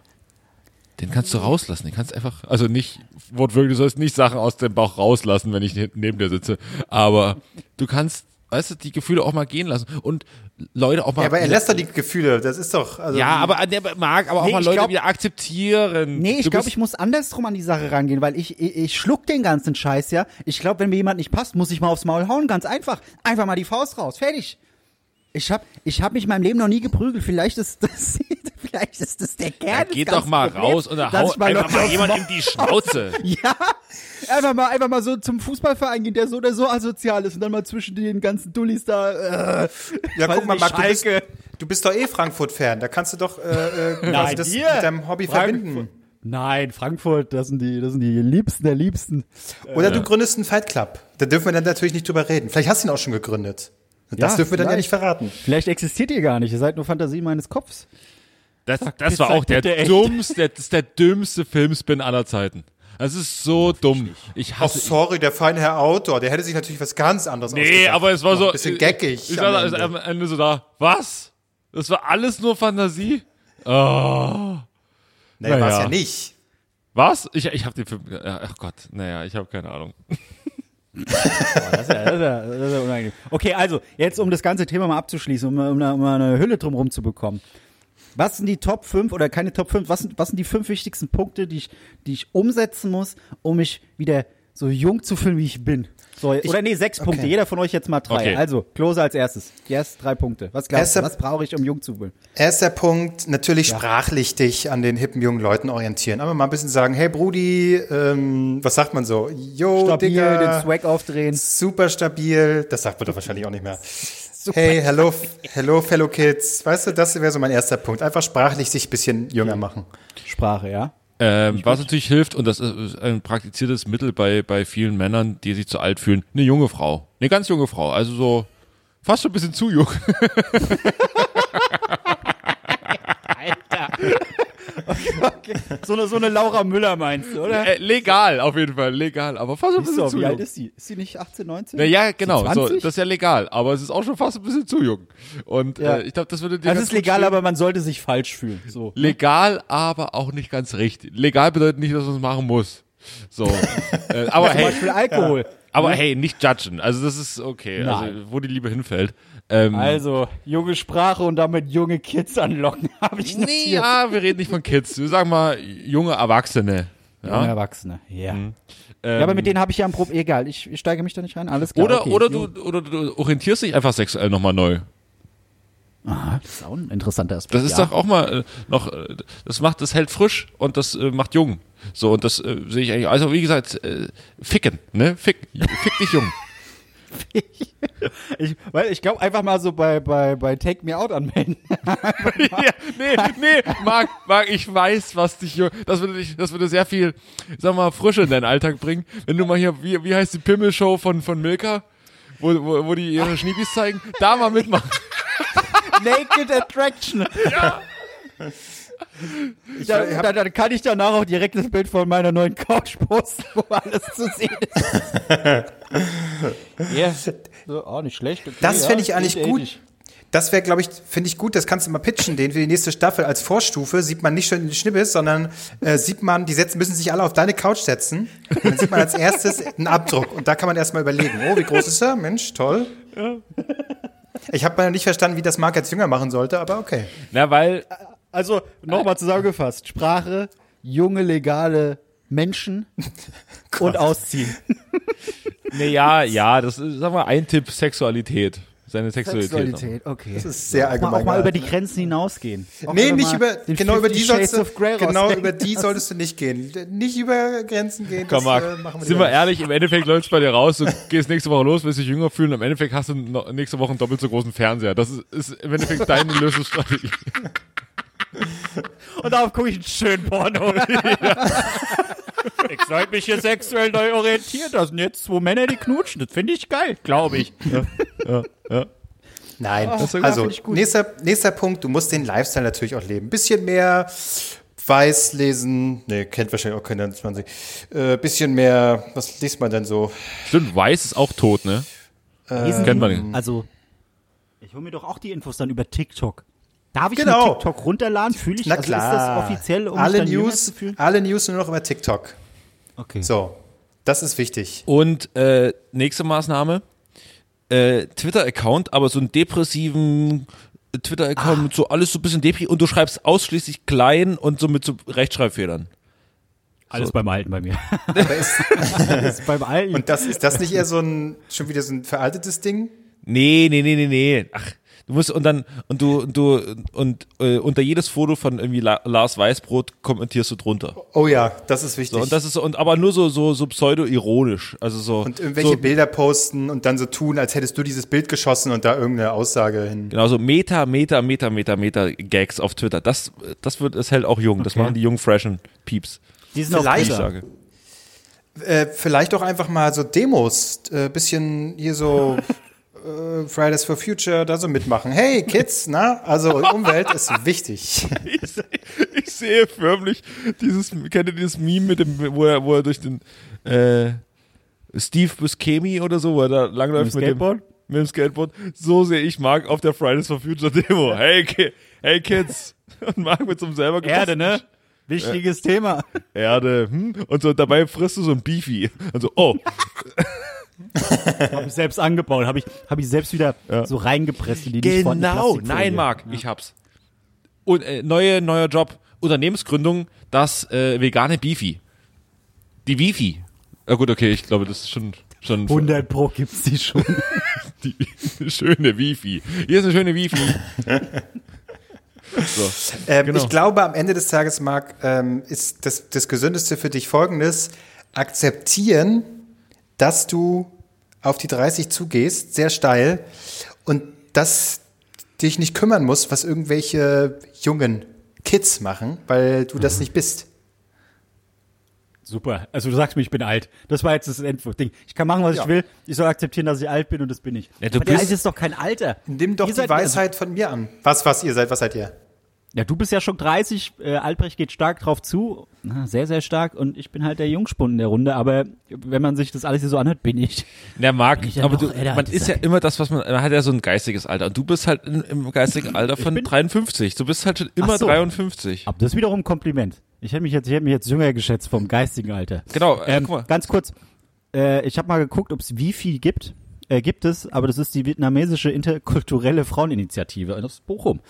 den kannst du rauslassen. Den kannst du einfach, also nicht, wortwörtlich, du sollst nicht Sachen aus dem Bauch rauslassen, wenn ich hinten neben dir sitze. Aber du kannst, weißt du, die Gefühle auch mal gehen lassen und Leute auch mal. Ja, aber er lässt doch die Gefühle, das ist doch, also. Ja, aber der mag aber auch Nee, mal ich Leute glaub- wieder akzeptieren. Nee, ich glaube, ich muss andersrum an die Sache rangehen, weil ich, ich, ich schluck den ganzen Scheiß, ja. Ich glaube, wenn mir jemand nicht passt, muss ich mal aufs Maul hauen, ganz einfach. Einfach mal die Faust raus, fertig. Ich hab, ich hab mich in meinem Leben noch nie geprügelt. Vielleicht ist das, vielleicht ist das der Kern. Ja, geht doch mal Problems, raus und hau mal einfach mal jemand in die Schnauze. Ja, einfach mal, einfach mal so zum Fußballverein gehen, der so oder so asozial ist und dann mal zwischen den ganzen Dullis da. Äh, Ja, guck mal, Marc, du bist, du bist doch eh Frankfurt-Fan. Da kannst du doch äh, äh, quasi Nein, das hier. mit deinem Hobby Frankfurt. verbinden. Nein, Frankfurt, das sind die, das sind die Liebsten der Liebsten. Oder du gründest einen Fight Club. Da dürfen wir dann natürlich nicht drüber reden. Vielleicht hast du ihn auch schon gegründet. Das Ja, dürfen wir dann ja nicht verraten. Vielleicht existiert ihr gar nicht, ihr seid nur Fantasie meines Kopfs. Das, das bitte, war auch der dummste, das ist der dümmste Filmspin aller Zeiten. Das ist so dumm. Ich Oh, hasse sorry, der feine Herr Autor, der hätte sich natürlich was ganz anderes Nee, ausgedacht. aber es war so. Ein bisschen geckig. Ich am war Ende. am Ende so da. Was? Das war alles nur Fantasie? Oh. naja, war es ja nicht. Was? Ich, ich habe den Film. Ach Gott, naja, ich habe keine Ahnung. Ja, das ist ja, das ist ja unangenehm. Okay, also, jetzt um das ganze Thema mal abzuschließen, um, um, um eine Hülle drumherum zu bekommen. Was sind die Top 5 oder keine Top 5? Was sind, was sind die fünf wichtigsten Punkte, die ich, die ich umsetzen muss, um mich wieder so jung zu fühlen, wie ich bin? So, oder nee, sechs Punkte. okay. Jeder von euch jetzt mal drei. Okay. Also, Klose als erstes. Yes, drei Punkte. Was glaubst du? Was brauche ich, um jung zu fühlen? Erster Punkt, natürlich sprachlich dich an den hippen jungen Leuten orientieren. Aber mal ein bisschen sagen, hey Brudi, ähm, was sagt man so? Yo, Stabil, Digga, den Swag aufdrehen. super stabil. Das sagt man doch wahrscheinlich auch nicht mehr. Hey, hello, hello, fellow kids. Weißt du, das wäre so mein erster Punkt. Einfach sprachlich sich ein bisschen jünger machen. Sprache, ja? Ähm, was natürlich hilft, und das ist ein praktiziertes Mittel bei, bei vielen Männern, die sich zu alt fühlen, eine junge Frau. Eine ganz junge Frau. Also so fast schon ein bisschen zu jung. Okay. So eine, so eine Laura Müller meinst du, oder? Äh, legal, auf jeden Fall, legal. Aber fast ein bisschen so, zu wie jung. alt ist sie? Ist sie nicht 18, 19? Na ja, genau. So, 20? das ist ja legal, aber es ist auch schon fast ein bisschen zu jung. Und Ja. äh, ich glaube, das würde dir Das ist legal, aber man sollte sich falsch fühlen. So. legal, aber auch nicht ganz richtig. Legal bedeutet nicht, dass man es machen muss. So, äh, aber Zum hey, Beispiel Alkohol. Aber hey, nicht judgen. Also das ist okay. Also Nein. wo die Liebe hinfällt. Ähm, Also, junge Sprache und damit junge Kids anlocken, habe ich nee, notiert. ja, wir reden nicht von Kids. Wir sagen mal junge Erwachsene. Junge Ja? Erwachsene, ja. Ähm, Ja, aber mit denen habe ich ja ein Problem. Egal, ich, ich steige mich da nicht rein. Alles klar. oder, okay. oder, du, oder du orientierst dich einfach sexuell nochmal neu. Aha, das ist auch ein interessanter Aspekt. Das ist ja. doch auch mal äh, noch, äh, das macht, das hält frisch und das äh, macht jung. So, und das äh, sehe ich eigentlich, also wie gesagt, äh, ficken, ne? Fick, fick dich jung. Ich, weil ich glaube einfach mal so bei, bei, bei Take Me Out anmelden. ja, nee, nee, Marc, Marc, ich weiß, was dich, jung- das würde dich, das würde sehr viel, sag mal, Frische in deinen Alltag bringen. Wenn du mal hier, wie, wie heißt die Pimmelshow von, von Milka? Wo, wo, wo die ihre Schniebis zeigen, da mal mitmachen. Naked Attraction. Ich, Da, da, dann kann ich danach auch direkt das Bild von meiner neuen Couch posten, wo alles zu sehen ist. ja, so, auch nicht schlecht. Okay, Das ja, fände ich eigentlich geht gut. ähnlich. Das wäre, glaube ich, finde ich gut, das kannst du mal pitchen, den für die nächste Staffel als Vorstufe sieht man nicht schon die Schnippes, sondern äh, sieht man, die setzen, müssen sich alle auf deine Couch setzen. Und dann sieht man als erstes einen Abdruck. Und da kann man erstmal überlegen, oh, wie groß ist er? Mensch, toll. Ich habe mal nicht verstanden, wie das Marc jetzt jünger machen sollte, aber okay. Na, weil, Also, nochmal zusammengefasst. Sprache, junge, legale Menschen und ausziehen. ne, ja, ja, das ist, sag mal, ein Tipp, Sexualität. Seine Sexualität. okay. Das ist sehr Auch mal, allgemein. auch mal über die. Grenzen hinausgehen. Auch Nee, nicht über, genau über die 50 sollst Shades du, genau über die solltest du nicht gehen. Nicht über Grenzen gehen. Komm, Marc, äh, machen wir sind wir ehrlich, im Endeffekt läuft's bei dir raus, du gehst nächste Woche los, willst dich jünger fühlen, im Endeffekt hast du nächste Woche einen doppelt so großen Fernseher. Das ist, ist im Endeffekt deine Lösungsstrategie. Und darauf gucke ich einen schönen Porno. ich sollte mich hier sexuell neu orientieren. Das sind jetzt zwei Männer, die knutschen. Das finde ich geil, glaube ich. Nein, ist ja- also finde ich gut. nächster, nächster Punkt, du musst den Lifestyle natürlich auch leben. Bisschen mehr Weiß lesen, nee, kennt wahrscheinlich auch keiner 20. Äh, bisschen mehr, was liest man denn so? Stimmt, Weiß ist auch tot, ne? Kennt man nicht. Also, ich hole mir doch auch die Infos dann über TikTok. Darf ich Genau. TikTok runterladen? Fühle ich, Na also klar. ist das offiziell, um alle mich dann jünger News, zu fühlen? alle News nur noch über TikTok. Okay. So, das ist wichtig. Und äh, nächste Maßnahme, äh, Twitter-Account, aber so einen depressiven Twitter-Account mit so alles so ein bisschen depri und du schreibst ausschließlich klein und so mit so Rechtschreibfehlern. Alles beim Alten bei mir. Alles beim Alten. und das ist das nicht eher so ein schon wieder so ein veraltetes Ding? Nee, nee, nee, nee, nee. Ach, du musst und dann und du und du und äh, unter jedes Foto von irgendwie La Lars Weißbrot kommentierst du drunter. Oh ja, das ist wichtig. So, und das ist so, und aber nur so so so pseudo ironisch, also so und irgendwelche so, Bilder posten und dann so tun, als hättest du dieses Bild geschossen und da irgendeine Aussage hin. Genau, so Meta, Meta, Meta, Meta, Meta Gags auf Twitter. Das, das wird, es hält auch jung. Das Okay. machen die jungen, freshen Peeps. die sind vielleicht- Ich Twitter. sage. Äh, vielleicht auch einfach mal so Demos, äh, bisschen hier so Fridays for Future da so mitmachen. Hey Kids, na, also Umwelt ist wichtig. Ich, seh- ich sehe förmlich dieses, kennt ihr dieses Meme mit dem, wo er, wo er durch den, äh, Steve Buscemi oder so, wo er da langläuft Mit dem Skateboard? Dem, mit dem Skateboard. So sehe ich Mark auf der Fridays for Future Demo. Hey, Ki hey Kids. Und Mark mit so einem selber Erde, ne? Wichtiges Thema. Erde, hm? Und so dabei frisst du so ein Beefy. Also, oh, Habe ich selbst angebaut. Habe ich, hab ich selbst wieder so reingepresst in die Genau, nein, Marc, ich hab's. Und äh, neue, neuer Job, Unternehmensgründung, das äh, vegane Beefy. Die Wifi. Ja gut, okay, ich glaube, das ist schon schon 100 Pro gibt's die schon. die schöne Wifi. Hier ist eine schöne Wifi. so. Ähm, Genau. Ich glaube, am Ende des Tages, Marc, ähm, ist das, das Gesündeste für dich folgendes. Akzeptieren, dass du auf die 30 zugehst, sehr steil, und dass dich nicht kümmern musst, was irgendwelche jungen Kids machen, weil du Mhm. das nicht bist. Super. Also du sagst mir, ich bin alt. Das war jetzt das Endding. Ich kann machen, was Ja. ich will. Ich soll akzeptieren, dass ich alt bin und das bin ich. Ja, du Aber der bist- Alte ist doch kein Alter. Nimm doch Ihr die Weisheit von mir an. Was, was ihr seid, was seid ihr? Ja, du bist ja schon 30, äh, Albrecht geht stark drauf zu, na, sehr, sehr stark und ich bin halt der Jungspund in der Runde, aber wenn man sich das alles hier so anhört, bin ich. Der Marc, ich aber du, man ist ja immer das, was man, man hat ja so ein geistiges Alter. Und du bist halt in, im geistigen Alter von 53. Du bist halt schon immer so. 53. Aber das ist wiederum ein Kompliment. Ich hätte mich jetzt, ich hätte mich jetzt jünger geschätzt vom geistigen Alter. Genau, äh, Ähm, ganz kurz, äh, ich habe mal geguckt, ob es Wifi gibt. Äh, gibt es, aber das ist die vietnamesische interkulturelle Fraueninitiative aus Bochum.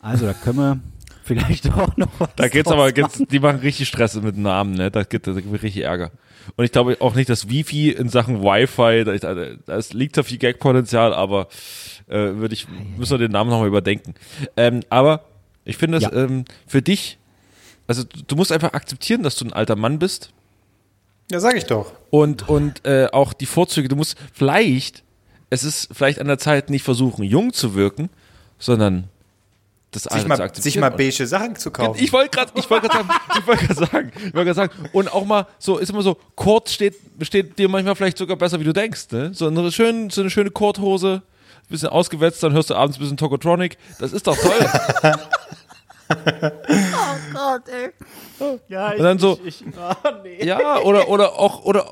Also da können wir vielleicht auch noch was Da geht's aber, geht's, die machen richtig Stress mit den Namen, ne? Da gibt da mir richtig Ärger. Und ich glaube auch nicht, dass Wifi in Sachen Wi-Fi, da, da, da ist- liegt da viel Gag-Potenzial, aber äh, würde ich, müssen wir den Namen nochmal überdenken. Ähm, aber ich finde es Ja. ähm, für dich, also du du musst einfach akzeptieren, dass du ein alter Mann bist Ja, sag ich doch. und, und äh, auch die Vorzüge, du musst vielleicht, es ist vielleicht an der Zeit, nicht versuchen, jung zu wirken, sondern das Sich Alter zu mal, akzeptieren. sich mal beige Sachen zu kaufen. ich wollte gerade, ich wollte gerade sagen, ich wollte gerade sagen, ich wollte sagen, und auch mal so ist immer so, Kord steht, steht dir manchmal vielleicht sogar besser, wie du denkst, ne? So eine schön, so eine schöne Kordhose, bisschen ausgewetzt, dann hörst du abends ein bisschen Tokotronic, das ist doch toll. Ja, Und dann so, Ich, oh, nee. ja, oder oder auch oder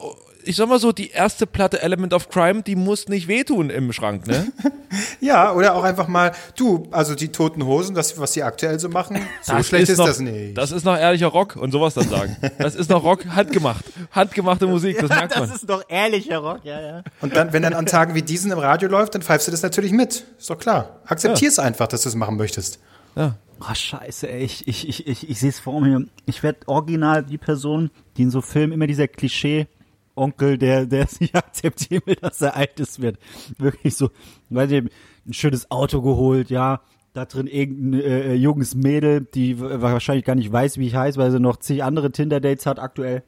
ich sag mal so, die erste Platte Element of Crime, die muss nicht wehtun im Schrank, ne? Ja, oder auch einfach mal, du, also die toten Hosen, das, was sie aktuell so machen, so schlecht ist, noch, das nicht. Das ist noch ehrlicher Rock und sowas dann sagen. Das ist noch Rock, handgemacht. Handgemachte Musik, das merkt man. ist doch ehrlicher Rock, ja, ja. Und dann, wenn dann an Tagen wie diesen im Radio läuft, dann pfeifst du das natürlich mit. Ist doch klar. Akzeptier's einfach, dass du es machen möchtest. Oh, scheiße, ey. Ich, ich, ich, ich, ich sehe es vor mir. Ich werde original die Person, die in so Filmen immer dieser Klischee-Onkel, der, der es nicht akzeptieren will, dass er alt ist, wird. Wirklich so, weiß ich, ein schönes Auto geholt, ja. Da drin irgendein äh, junges Mädel, die wahrscheinlich gar nicht weiß, wie ich heiße, weil sie noch zig andere Tinder-Dates hat aktuell.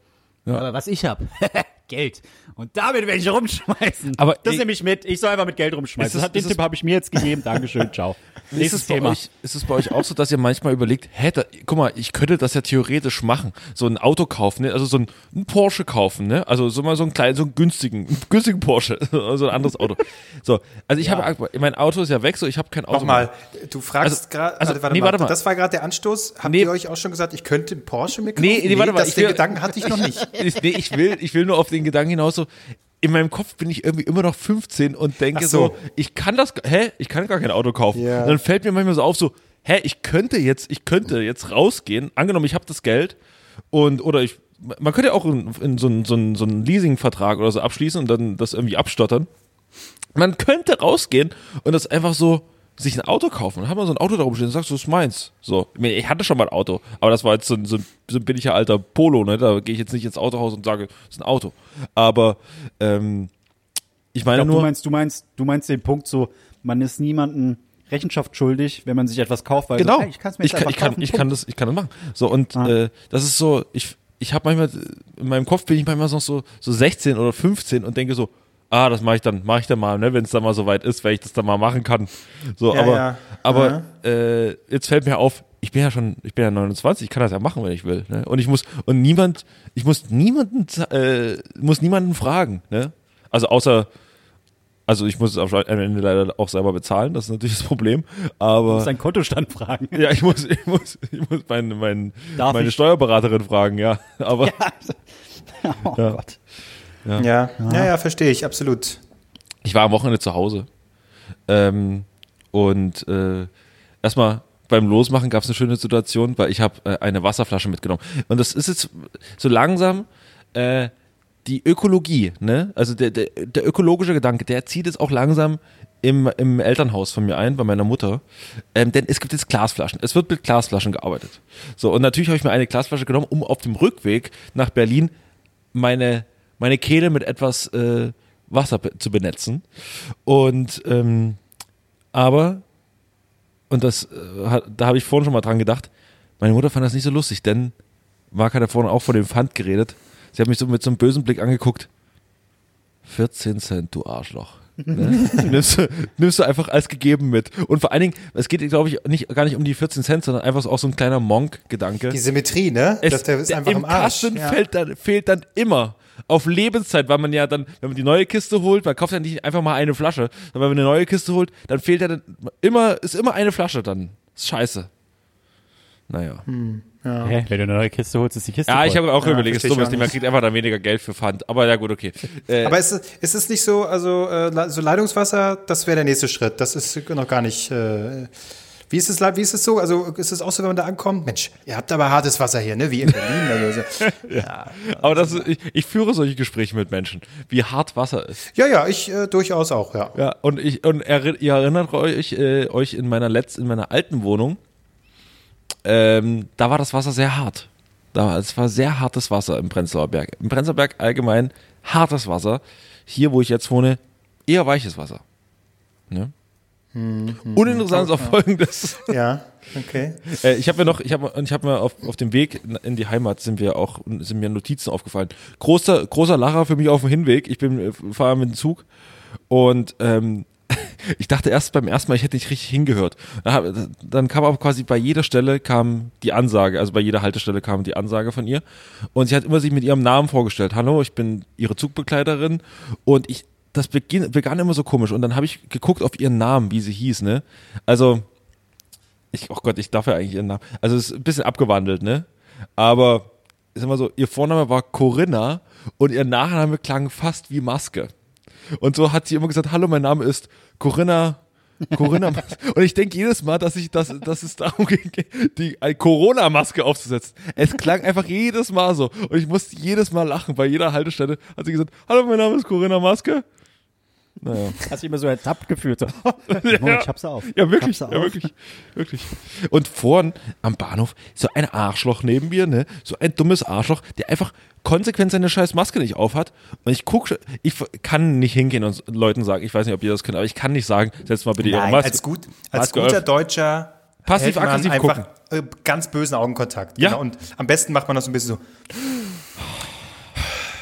Aber was ich hab, Geld. Und damit werde ich rumschmeißen. Aber das ich- nehme ich mit. Ich soll einfach mit Geld rumschmeißen. Ist es- Das hat, den ist es- Tipp habe ich mir jetzt gegeben. Dankeschön, ciao. Ist Nächstes es, bei Thema. euch, ist es bei euch auch so, dass ihr manchmal überlegt, hä, da, guck mal, ich könnte das ja theoretisch machen. So ein Auto kaufen, ne? also so ein, ein Porsche kaufen, ne? Also so mal so einen kleinen, so einen günstigen, einen günstigen Porsche, also ein anderes Auto. So, also ich habe, mein Auto ist ja weg, so ich habe kein Auto. Nochmal, du fragst Also- gerade, also, also, warte, nee, mal, warte mal. das war gerade der Anstoß. Habt Nee. ihr euch auch schon gesagt, ich könnte einen Porsche mir kaufen? Nee, nee, warte mal, das, ich den will- Gedanken hatte ich noch nicht. Ich, nee, ich will, ich will nur auf den Gedanken hinaus so, in meinem Kopf bin ich irgendwie immer noch 15 und denke so. so. ich kann das, hä, ich kann gar kein Auto kaufen. Und dann fällt mir manchmal so auf so, hä, ich könnte jetzt, ich könnte jetzt rausgehen, angenommen, ich habe das Geld und, oder ich, man könnte ja auch in, in so einen so einen- so einen Leasingvertrag oder so abschließen und dann das irgendwie abstottern. Man könnte rausgehen und das einfach so sich ein Auto kaufen. Dann hat man so ein Auto da rumstehen und sagst, das ist meins. So. Ich meine, Ich hatte schon mal ein Auto, aber das war jetzt so ein, so ein, so ein billiger alter Polo, ne? Da gehe ich jetzt nicht ins Autohaus und sage, das ist ein Auto. Aber ähm, ich meine Ich glaub, du nur. meinst, du meinst, du meinst den Punkt so, man ist niemandem Rechenschaft schuldig, wenn man sich etwas kauft, weil genau. so, hey, ich kann es mir jetzt ich, kann, ich, kann, kaufen, ich, Punkt. kann das, ich kann das machen. So, und Ah. äh, das ist so, ich, ich habe manchmal, in meinem Kopf bin ich manchmal noch so, so 16 oder 15 und denke so, ah, das mache ich dann, mache ich dann mal, ne, wenn es dann mal so weit ist, wenn ich das dann mal machen kann. So, Ja, aber, ja. aber äh, jetzt fällt mir auf, ich bin ja schon, ich bin ja 29, ich kann das ja machen, wenn ich will. Ne? Und ich muss, und niemand, ich muss niemanden, äh, muss niemanden fragen, ne? Also außer, also ich muss es am Ende leider auch selber bezahlen, das ist natürlich das Problem. Aber Du musst deinen Kontostand fragen. ja, ich muss, ich muss, ich muss meine, meine, Darf meine ich? Steuerberaterin fragen, ja. Aber oh Ja. Gott. Ja, ja, ja, verstehe ich, absolut. ich war am Wochenende zu Hause. Ähm, und äh, erstmal beim Losmachen gab es eine schöne Situation, weil ich habe äh, eine Wasserflasche mitgenommen. Und das ist jetzt so langsam äh, die Ökologie, ne? Also der, der, der ökologische Gedanke, der zieht jetzt auch langsam im, im Elternhaus von mir ein, bei meiner Mutter. Ähm, denn es gibt jetzt Glasflaschen. Es wird mit Glasflaschen gearbeitet. So, und natürlich habe ich mir eine Glasflasche genommen, um auf dem Rückweg nach Berlin meine, meine Kehle mit etwas äh, Wasser zu benetzen. Und ähm, aber, und das, äh, da habe ich vorhin schon mal dran gedacht, meine Mutter fand das nicht so lustig, denn Marc hat ja vorhin auch von dem Pfand geredet. Sie hat mich so mit so einem bösen Blick angeguckt. 14 Cent, du Arschloch. Ne? nimmst, du, nimmst du einfach als gegeben mit. Und vor allen Dingen, es geht, glaube ich, nicht, gar nicht um die 14 Cent, sondern einfach so auch so ein kleiner Monk-Gedanke. Die Symmetrie, ne? Es- das, der ist einfach Im im Arsch. Kasten ja. fällt dann, fehlt dann immer auf Lebenszeit, weil man ja dann, wenn man die neue Kiste holt, man kauft ja nicht einfach mal eine Flasche, sondern wenn man eine neue Kiste holt, dann fehlt ja dann immer, ist immer eine Flasche dann. Ist scheiße. Naja. Hä? Wenn du eine neue Kiste holst, ist die Kiste Ja, voll. ich habe auch Ja, überlegt, ist dumm, ich ist auch nicht, man kriegt einfach dann weniger Geld für Pfand. Aber ja gut, okay. Äh, Aber ist, es- ist es nicht so, also äh, so Leitungswasser, das wäre der nächste Schritt. Das ist noch gar nicht. Äh, wie ist es, wie ist es so? Also ist es auch so, wenn man da ankommt? Mensch, ihr habt aber hartes Wasser hier, ne? Wie in Berlin. Also, so. aber das ist, ich, ich führe solche Gespräche mit Menschen, wie hart Wasser ist. Ja, ja, ich äh, durchaus auch, ja. Ja, und ich und erri- ihr erinnert euch, äh, euch in meiner letz, in meiner alten Wohnung, ähm, da war das Wasser sehr hart. Da, es war sehr hartes Wasser im Prenzlauer Berg. Im Prenzlauer Berg allgemein hartes Wasser. Hier, wo ich jetzt wohne, eher weiches Wasser. Ne? Uninteressant ist auch folgendes. Ja, okay. Äh, ich habe mir noch, ich habe und ich habe mir auf, auf dem Weg in die Heimat sind wir auch sind mir Notizen aufgefallen. Großer großer Lacher für mich auf dem Hinweg. Ich bin äh, fahre mit dem Zug und ähm, ich dachte erst beim ersten Mal, ich hätte nicht richtig hingehört. Da hab- Dann kam aber quasi bei jeder Stelle kam die Ansage, also bei jeder Haltestelle kam die Ansage von ihr und sie hat immer sich mit ihrem Namen vorgestellt. Hallo, ich bin ihre Zugbegleiterin und ich das beginn, begann immer so komisch und dann habe ich geguckt auf ihren Namen, wie sie hieß, ne? Also ich, oh Gott, ich darf ja eigentlich ihren Namen. Also es ist ein bisschen abgewandelt, ne? Aber ich sag mal so, ihr Vorname war Corinna und ihr Nachname klang fast wie Maske. Und so hat sie immer gesagt, hallo, mein Name ist Corinna. Corinna und ich denke jedes Mal, dass ich dass, dass es darum ging, die eine Corona-Maske aufzusetzen. Es klang einfach jedes Mal so. Und ich musste jedes Mal lachen. Bei jeder Haltestelle hat sie gesagt, hallo, mein Name ist Corinna Maske. Naja. Hast dich immer so ertappt gefühlt. So. Moment, ich hab's auf. Ja, wirklich, Hab's ja, auf. wirklich, wirklich. Und vorn am Bahnhof so ein Arschloch neben mir, ne? So ein dummes Arschloch, der einfach konsequent seine scheiß Maske nicht aufhat. Und ich gucke, ich kann nicht hingehen und Leuten sagen, ich weiß nicht, ob ihr das könnt, aber ich kann nicht sagen, setzt mal bitte ihre Nein, Maske. als, gut, als Maske guter auf. Deutscher Passiv-aggressiv hält man einfach äh, ganz bösen Augenkontakt. Ja. Genau. Und am besten macht man das so ein bisschen so.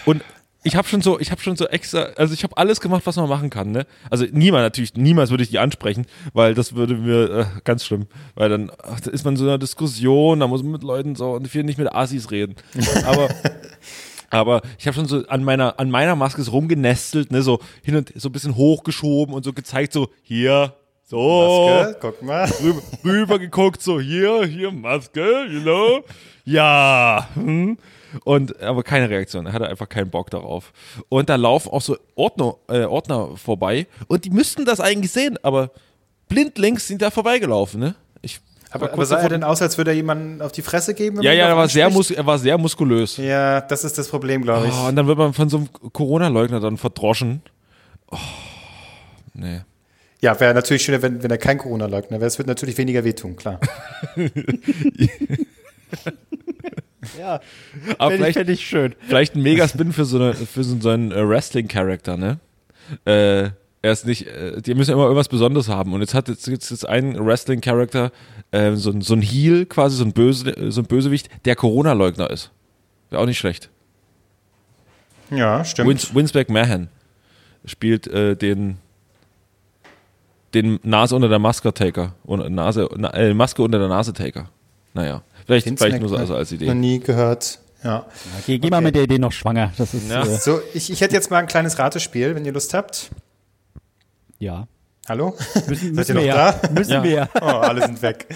Und ich habe schon so, ich habe schon so extra, also ich habe alles gemacht, was man machen kann, ne? Also niemand natürlich, niemals würde ich die ansprechen, weil das würde mir äh, ganz schlimm, weil dann ach, da ist man in so einer Diskussion, da muss man mit Leuten so und will nicht mit Asis reden. Aber aber ich habe schon so an meiner an meiner Maske so rumgenestelt, ne, so hin und so ein bisschen hochgeschoben und so gezeigt so hier so Maske, guck mal. rüber, rüber geguckt, so hier, hier Maske, you know? Ja. Hm. Und aber keine Reaktion, er hatte einfach keinen Bock darauf. Und da laufen auch so Ordner, äh, Ordner vorbei und die müssten das eigentlich sehen, aber blindlings sind da vorbeigelaufen, ne? Ich Aber, aber sah er denn aus, als würde er jemanden auf die Fresse geben? ja, ja, er war, sehr anspricht? mus er war sehr muskulös. Ja, das ist das Problem, glaube ich. Oh, und dann wird man von so einem Corona-Leugner dann verdroschen. Oh, nee. Ja, wäre natürlich schöner, wenn, wenn er kein Corona-Leugner wäre. Es wird natürlich weniger wehtun, klar. Ja, Aber fände ich, vielleicht, fänd ich schön. vielleicht ein Megaspin für so, eine, für so, so einen äh, Wrestling-Charakter, ne? Äh, er ist nicht, äh, die müssen immer irgendwas Besonderes haben. Und jetzt hat jetzt, jetzt, jetzt ein Wrestling-Charakter, äh, so, ein- so ein Heel quasi, so ein, Böse, so ein Bösewicht, der Corona-Leugner ist. Wäre auch nicht schlecht. Ja, stimmt. Wins, Winsback McMahon spielt äh, den den Nase unter der Maske Taker und Nase na, äh, Maske unter der Nase Taker. Naja, vielleicht, vielleicht nur so also als Idee. Noch nie gehört. Ja. Geh, geh mal mit der Idee noch schwanger. Das ist Ja. Äh, So, ich, ich hätte jetzt mal ein kleines Ratespiel, wenn ihr Lust habt. ja. Hallo? Müssen, Seid ihr noch da? Müssen Ja. wir. Oh, alle sind weg.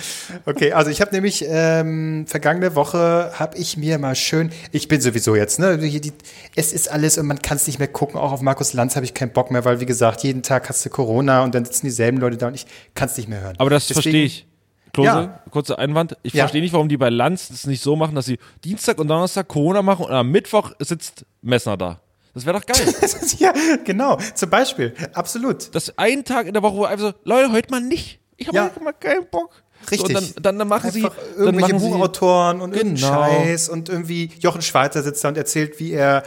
Okay, also ich habe nämlich ähm, vergangene Woche habe ich mir mal schön, ich bin sowieso jetzt, ne, hier die, es ist alles und man kann es nicht mehr gucken. Auch auf Markus Lanz habe ich keinen Bock mehr, weil wie gesagt, jeden Tag hast du Corona und dann sitzen dieselben Leute da und ich kann es nicht mehr hören. Aber das verstehe ich. Klose, Ja. kurzer Einwand. Ich Ja. verstehe nicht, warum die bei Lanz das nicht so machen, dass sie Dienstag und Donnerstag Corona machen und am Mittwoch sitzt Messner da. Das wäre doch geil. ja, genau. Zum Beispiel, absolut. das ein Tag in der Woche, wo einfach so, Leute, heute mal nicht. Ich habe Ja. heute mal keinen Bock. Richtig. So, und dann, dann, dann machen sie, Einfach dann irgendwelche machen sie, Buchautoren und irgendeinen Genau. Scheiß und irgendwie Jochen Schweizer sitzt da und erzählt, wie er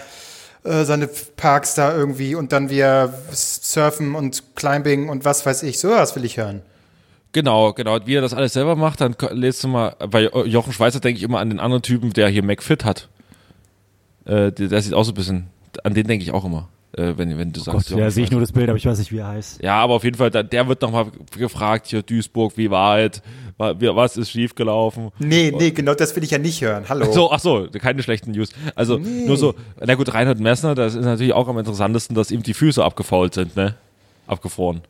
äh, seine Parks da irgendwie und dann wie er Surfen und Climbing und was weiß ich, so was will ich hören. Genau, genau. Wie er das alles selber macht, dann lest du mal, bei Jochen Schweizer denke ich immer an den anderen Typen, der hier McFit hat. Äh, der, der sieht auch so ein bisschen, an den denke ich auch immer, äh, wenn, wenn du sagst. Gott, ja, sehe ich nur das Bild, aber ich weiß nicht, wie er heißt. Ja, aber auf jeden Fall, der wird nochmal gefragt, hier Duisburg, wie war es? Wa- wie- Was ist schiefgelaufen? Nee, nee, genau das will ich ja nicht hören. Hallo. So, ach so, keine schlechten News. Also nur so, na gut, Reinhard Messner, das ist natürlich auch am interessantesten, dass ihm die Füße abgefault sind, ne? Abgefroren.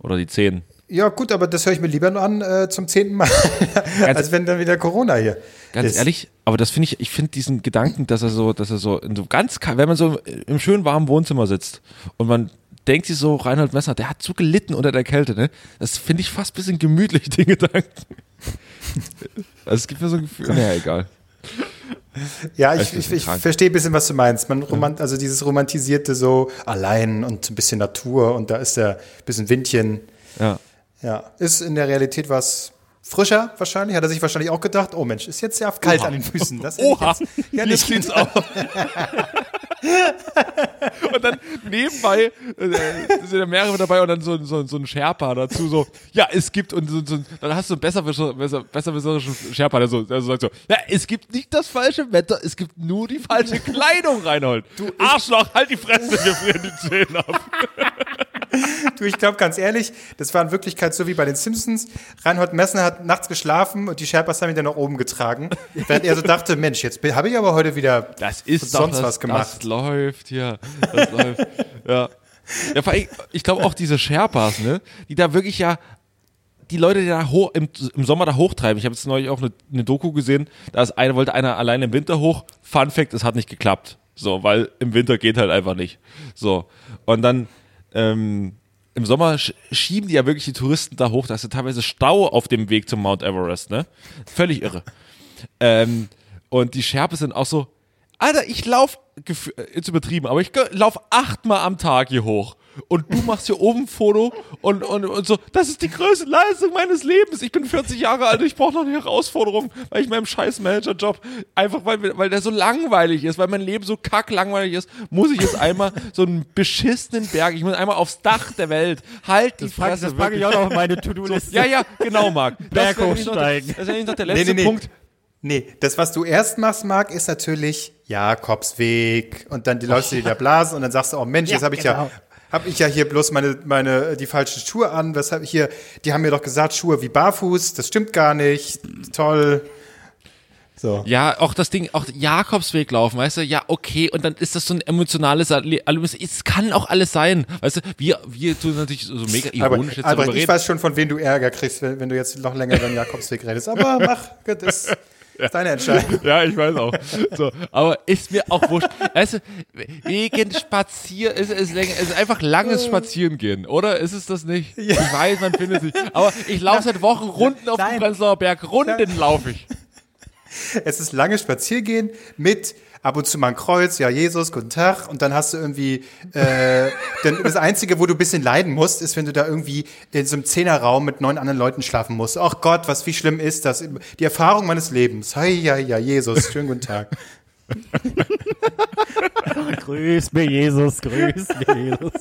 Oder die Zehen. Ja, gut, aber das höre ich mir lieber nur an äh, zum zehnten Mal, als wenn dann wieder Corona hier Ganz ist. ehrlich, aber das finde ich, ich finde diesen Gedanken, dass er so, dass er so, in so ganz, wenn man so im schönen warmen Wohnzimmer sitzt und man denkt sich so, Reinhold Messner, der hat so gelitten unter der Kälte, ne? Das finde ich fast ein bisschen gemütlich, den Gedanken. Also es gibt mir so ein Gefühl, naja, egal. Ja, ich, ich, ich verstehe ein bisschen, was du meinst. Man romant, also dieses romantisierte so allein und ein bisschen Natur und da ist der bisschen Windchen. Ja. Ja, ist in der Realität was frischer wahrscheinlich, hat er sich wahrscheinlich auch gedacht, oh Mensch, ist jetzt ja kalt an den Füßen. Das Oha, jetzt ja nicht steht's auch. und dann nebenbei äh, sind ja mehrere dabei und dann so, so, so ein Sherpa dazu so, ja, es gibt und so, so, dann hast du einen besserwisser, besser, besserwisserischen Sherpa, der so, der so sagt so, ja, es gibt nicht das falsche Wetter, es gibt nur die falsche Kleidung, Reinhold. Du Arschloch, halt die Fresse, wir frieren die Zähne ab. Du, ich glaube ganz ehrlich, das war in Wirklichkeit so wie bei den Simpsons. Reinhold Messner hat nachts geschlafen und die Sherpas haben ihn dann nach oben getragen. Während er so dachte, Mensch, jetzt habe ich aber heute wieder Das ist sonst das, was gemacht. Das läuft hier. Das läuft. Ja. Ja, vor allem, ich glaube auch diese Sherpas, ne, die da wirklich ja die Leute, die da hoch, im, im Sommer da hochtreiben. Ich habe jetzt neulich auch eine, eine Doku gesehen, da ist eine, wollte einer allein im Winter hoch. Fun Fact, es hat nicht geklappt. So, weil im Winter geht halt einfach nicht. So. Und dann, ähm, im Sommer sch schieben die ja wirklich die Touristen da hoch. Da ist ja teilweise Stau auf dem Weg zum Mount Everest, ne? Völlig irre. Ähm, und die Sherpas sind auch so, Alter, ich lauf, gef- äh, übertrieben, aber ich lauf achtmal am Tag hier hoch. Und du machst hier oben ein Foto und, und, und so, das ist die größte Leistung meines Lebens. Ich bin 40 Jahre alt, ich brauche noch eine Herausforderung, weil ich meinem scheiß Managerjob, einfach weil, weil der so langweilig ist, weil mein Leben so kack langweilig ist, muss ich jetzt einmal so einen beschissenen Berg, ich muss einmal aufs Dach der Welt. Halt die Das packe Fresse. das pack ich auch noch auf meine To-Do-Liste. Ja, ja, genau, Marc. Berg Das wäre nämlich noch der- hochsteigen. Das wäre nämlich noch der Nee, letzte nee, nee. Punkt. Nee, das, was du erst machst, Marc, ist natürlich Jakobsweg und dann die Leute, die da blasen und dann sagst du, oh Mensch, jetzt habe ich ja, genau. Habe ich ja hier bloß meine, meine, die falschen Schuhe an. Was habe ich hier? Die haben mir doch gesagt, Schuhe wie barfuß. Das stimmt gar nicht. Toll. So. Ja, auch das Ding, auch Jakobsweg laufen, weißt du, ja, okay, und dann ist das so ein emotionales Erlebnis. Es kann auch alles sein, weißt du, wir, wir tun natürlich so mega Aber, ironisch jetzt aber ich reden. weiß schon, von wem du Ärger kriegst, wenn, wenn du jetzt noch länger über den Jakobsweg redest. Aber mach, das ist deine Entscheidung. Ja, ich weiß auch. So, aber ist mir auch wurscht. Weißt du, wegen Spazier, ist es ist einfach langes Spazierengehen, oder? Ist es das nicht? Ich weiß, man findet sich. Aber ich laufe seit Wochen Runden auf dem Nein. Prenzlauer Berg. Runden laufe ich. Es ist lange Spaziergehen mit ab und zu mal ein Kreuz, ja, Jesus, guten Tag. Und dann hast du irgendwie, äh, dann das Einzige, wo du ein bisschen leiden musst, ist, wenn du da irgendwie in so einem Zehnerraum mit neun anderen Leuten schlafen musst. Ach Gott, was, wie schlimm ist das? Die Erfahrung meines Lebens. Hei, ja, ja, Jesus, schönen guten Tag. Grüß mir, Jesus, grüß mir, Jesus.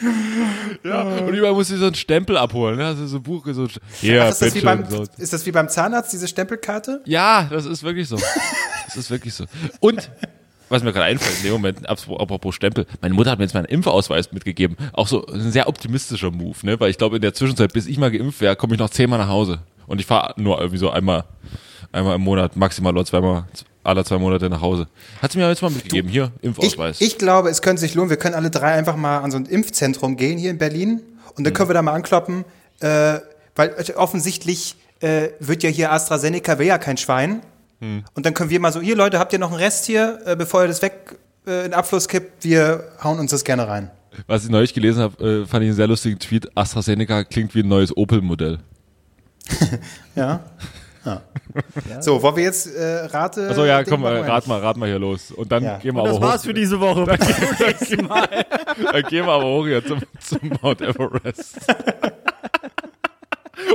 Ja. Und überall muss ich so einen Stempel abholen, ne? Also so Buch, so, ja, Ach, ist, das beim, so. ist das wie beim Zahnarzt, diese Stempelkarte? Ja, das ist wirklich so. Das ist wirklich so. Und was mir gerade einfällt in dem Moment, apropos apropos Stempel, meine Mutter hat mir jetzt meinen Impfausweis mitgegeben. Auch so ein sehr optimistischer Move, ne? Weil ich glaube, in der Zwischenzeit, bis ich mal geimpft wäre, komme ich noch zehnmal nach Hause. Und ich fahre nur irgendwie so einmal, einmal im Monat, maximal oder zweimal, alle zwei Monate nach Hause. Hat sie mir jetzt mal mitgegeben. Hier, Ich, Impfausweis. ich glaube, es könnte sich lohnen. Wir können alle drei einfach mal an so ein Impfzentrum gehen hier in Berlin und dann können wir da mal ankloppen, äh, weil offensichtlich äh, wird ja hier AstraZeneca, will ja kein Schwein. Und dann können wir mal so, hier Leute, habt ihr noch einen Rest hier, äh, bevor ihr das weg äh, in Abfluss kippt? Wir hauen uns das gerne rein. Was ich neulich gelesen habe, äh, fand ich einen sehr lustigen Tweet. AstraZeneca klingt wie ein neues Opel-Modell. Ja. Ja. So, wollen wir jetzt äh, Rate? Achso, ja, komm, oder rat mal, rat mal hier los. Und dann Ja. gehen wir Das aber hoch. war's für diese Woche. Zum nächsten Mal. Dann gehen wir aber hoch hier zum, zum Mount Everest.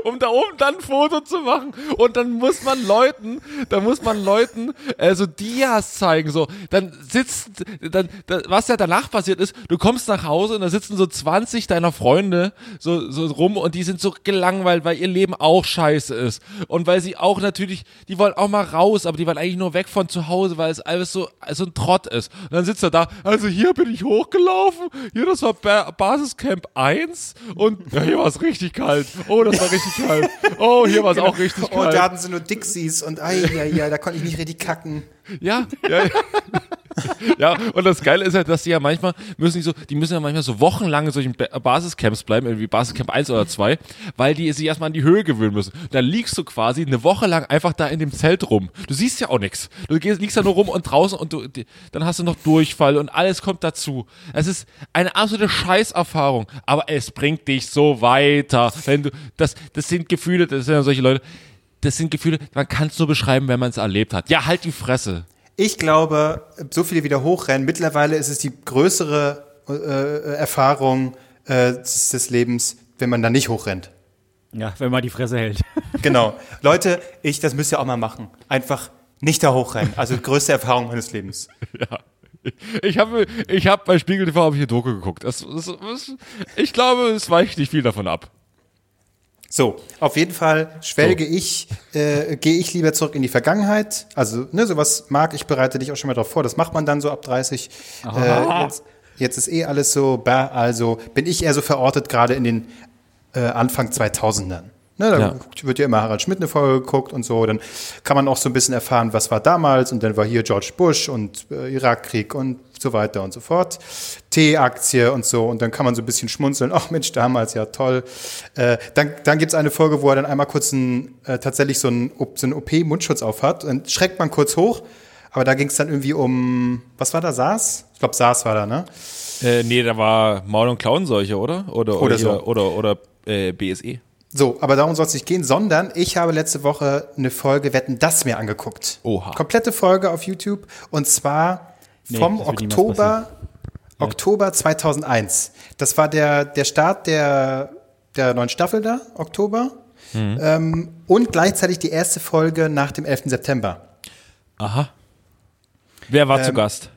Um da oben dann ein Foto zu machen. Und dann muss man Leuten, da muss man Leuten äh, so Dias zeigen. So, dann sitzt, dann, da, was ja danach passiert ist, du kommst nach Hause und da sitzen so 20 deiner Freunde so, so rum und die sind so gelangweilt, weil ihr Leben auch scheiße ist. Und weil sie auch natürlich, die wollen auch mal raus, aber die wollen eigentlich nur weg von zu Hause, weil es alles so, so ein Trott ist. Und dann sitzt er da, also hier bin ich hochgelaufen, hier das war ba Basiscamp 1 und ja, hier war es richtig kalt. Oh, das war richtig kalt. Oh, hier war es auch richtig Oh, kalt. da hatten sie nur Dixies und ei, ja, ja, da konnte ich nicht richtig kacken. Ja, ja, ja. ja, und das Geile ist halt, dass die ja manchmal müssen die so, die müssen ja manchmal so wochenlang in solchen Ba- Basiscamps bleiben, irgendwie Basiscamp 1 oder 2, weil die sich erstmal an die Höhe gewöhnen müssen. Da liegst du quasi eine Woche lang einfach da in dem Zelt rum. Du siehst ja auch nichts. Du gehst, liegst da nur rum und draußen und du, die, dann hast du noch Durchfall und alles kommt dazu. Es ist eine absolute Scheißerfahrung, aber es bringt dich so weiter. Wenn du, das, das sind Gefühle, das sind ja solche Leute, das sind Gefühle, man kann es nur beschreiben, wenn man es erlebt hat. Ja, halt die Fresse. Ich glaube, so viele wieder hochrennen. Mittlerweile ist es die größere äh, äh, Erfahrung äh, des, Lebens, wenn man da nicht hochrennt. Ja, wenn man die Fresse hält. Genau. Leute, ich, das müsst ihr auch mal machen. Einfach nicht da hochrennen. Also größte Erfahrung meines Lebens. Ich habe ich hab bei Spiegel TV hab ich eine Doku geguckt. Das, das, das, ich glaube, es weicht nicht viel davon ab. So, auf jeden Fall schwelge ich, äh, gehe ich lieber zurück in die Vergangenheit. Also, ne, sowas mag ich, bereite dich auch schon mal drauf vor. Das macht man dann so ab 30. Äh, jetzt, jetzt ist eh alles so, bah, also bin ich eher so verortet, gerade in den äh, Anfang 2000ern. Ne, da Ja. wird ja immer Harald Schmidt eine Folge geguckt und so. Dann kann man auch so ein bisschen erfahren, was war damals. Und dann war hier George Bush und äh, Irakkrieg und so weiter und so fort. T-Aktie und so. Und dann kann man so ein bisschen schmunzeln. Ach Mensch, damals, ja toll. Äh, dann dann gibt's eine Folge, wo er dann einmal kurz ein, äh, tatsächlich so einen, so einen OP-Mundschutz aufhat. Dann schreckt man kurz hoch. Aber da ging's dann irgendwie um, was war da, SARS? Ich glaube, SARS war da, ne? Äh, nee, da war Maul- und Klauenseuche, oder? Oder, Oder hier- so. Oder, oder äh, BSE. So, aber darum soll es nicht gehen, sondern ich habe letzte Woche eine Folge Wetten das mir angeguckt. Oha. Komplette Folge auf YouTube und zwar Nee, vom Oktober, Oktober 2001. Das war der, der Start der, der neuen Staffel da, Oktober. Mhm. Ähm, und gleichzeitig die erste Folge nach dem 11. September. Aha. Wer war zu Ähm, Gast?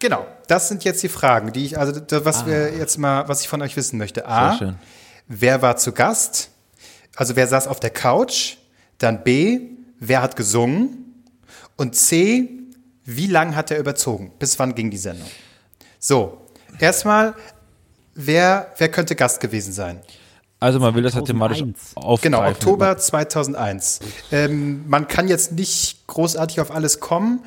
Genau, das sind jetzt die Fragen, die ich, also das, was wir jetzt mal, was ich von euch wissen möchte. A, Ah. Wer war zu Gast? Also wer saß auf der Couch? Dann B, wer hat gesungen? Und C, wie lang hat er überzogen? Bis wann ging die Sendung? So, erstmal, wer, wer könnte Gast gewesen sein? Also man will das ja thematisch 2001. aufgreifen. Genau, Oktober 2001. Ähm, man kann jetzt nicht großartig auf alles kommen.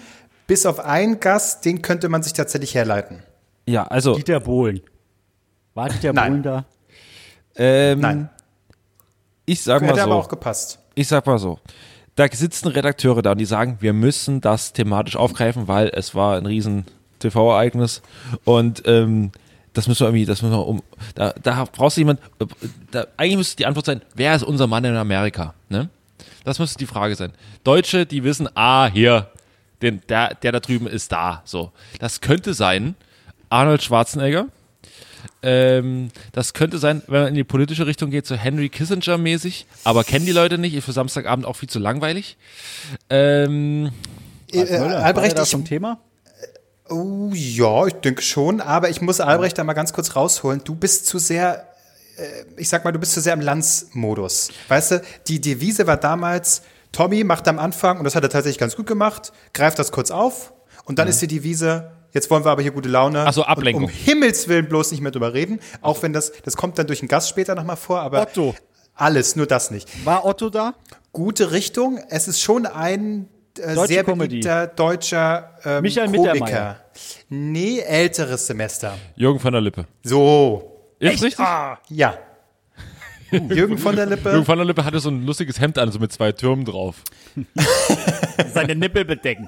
Bis auf einen Gast, den könnte man sich tatsächlich herleiten. Ja, also Dieter Bohlen. War Dieter Nein. Bohlen da? ähm, Nein. ich sag mal Hätte aber so. auch gepasst. ich sag mal so, da sitzen Redakteure da und die sagen, wir müssen das thematisch aufgreifen, weil es war ein riesen TV-Ereignis und ähm, das müssen wir irgendwie, das müssen wir um, da, da brauchst du jemand, da, eigentlich müsste die Antwort sein, wer ist unser Mann in Amerika, ne? Das müsste die Frage sein. Deutsche, die wissen, ah, hier, den, der, der da drüben ist da, so. Das könnte sein Arnold Schwarzenegger, ähm, das könnte sein, wenn man in die politische Richtung geht, so Henry Kissinger-mäßig, aber kennen die Leute nicht, ist für Samstagabend auch viel zu langweilig. Ähm, Äh, der Albrecht, ich, zum Thema? oh, ja, ich denke schon, aber ich muss Albrecht da mal ganz kurz rausholen. Du bist zu sehr, äh, ich sag mal, du bist zu sehr im Landsmodus. Weißt du, die Devise war damals, Tommy macht am Anfang, und das hat er tatsächlich ganz gut gemacht, greift das kurz auf und dann ist die Devise, jetzt wollen wir aber hier gute Laune. Ach so, Ablenkung. Und um Himmels Willen bloß nicht mehr drüber reden, auch wenn das, das kommt dann durch einen Gast später nochmal vor, aber Otto. alles, nur das nicht. War Otto da? gute Richtung. Es ist schon ein äh, sehr Comedy. beliebter deutscher ähm, Michael Komiker. Mittermeier. Nee, älteres Semester. Jürgen von der Lippe. So, Ist richtig? ja. Jürgen von der Jürgen Lippe. von der Lippe hatte so ein lustiges Hemd an, so mit zwei Türmen drauf. Seine Nippel bedecken.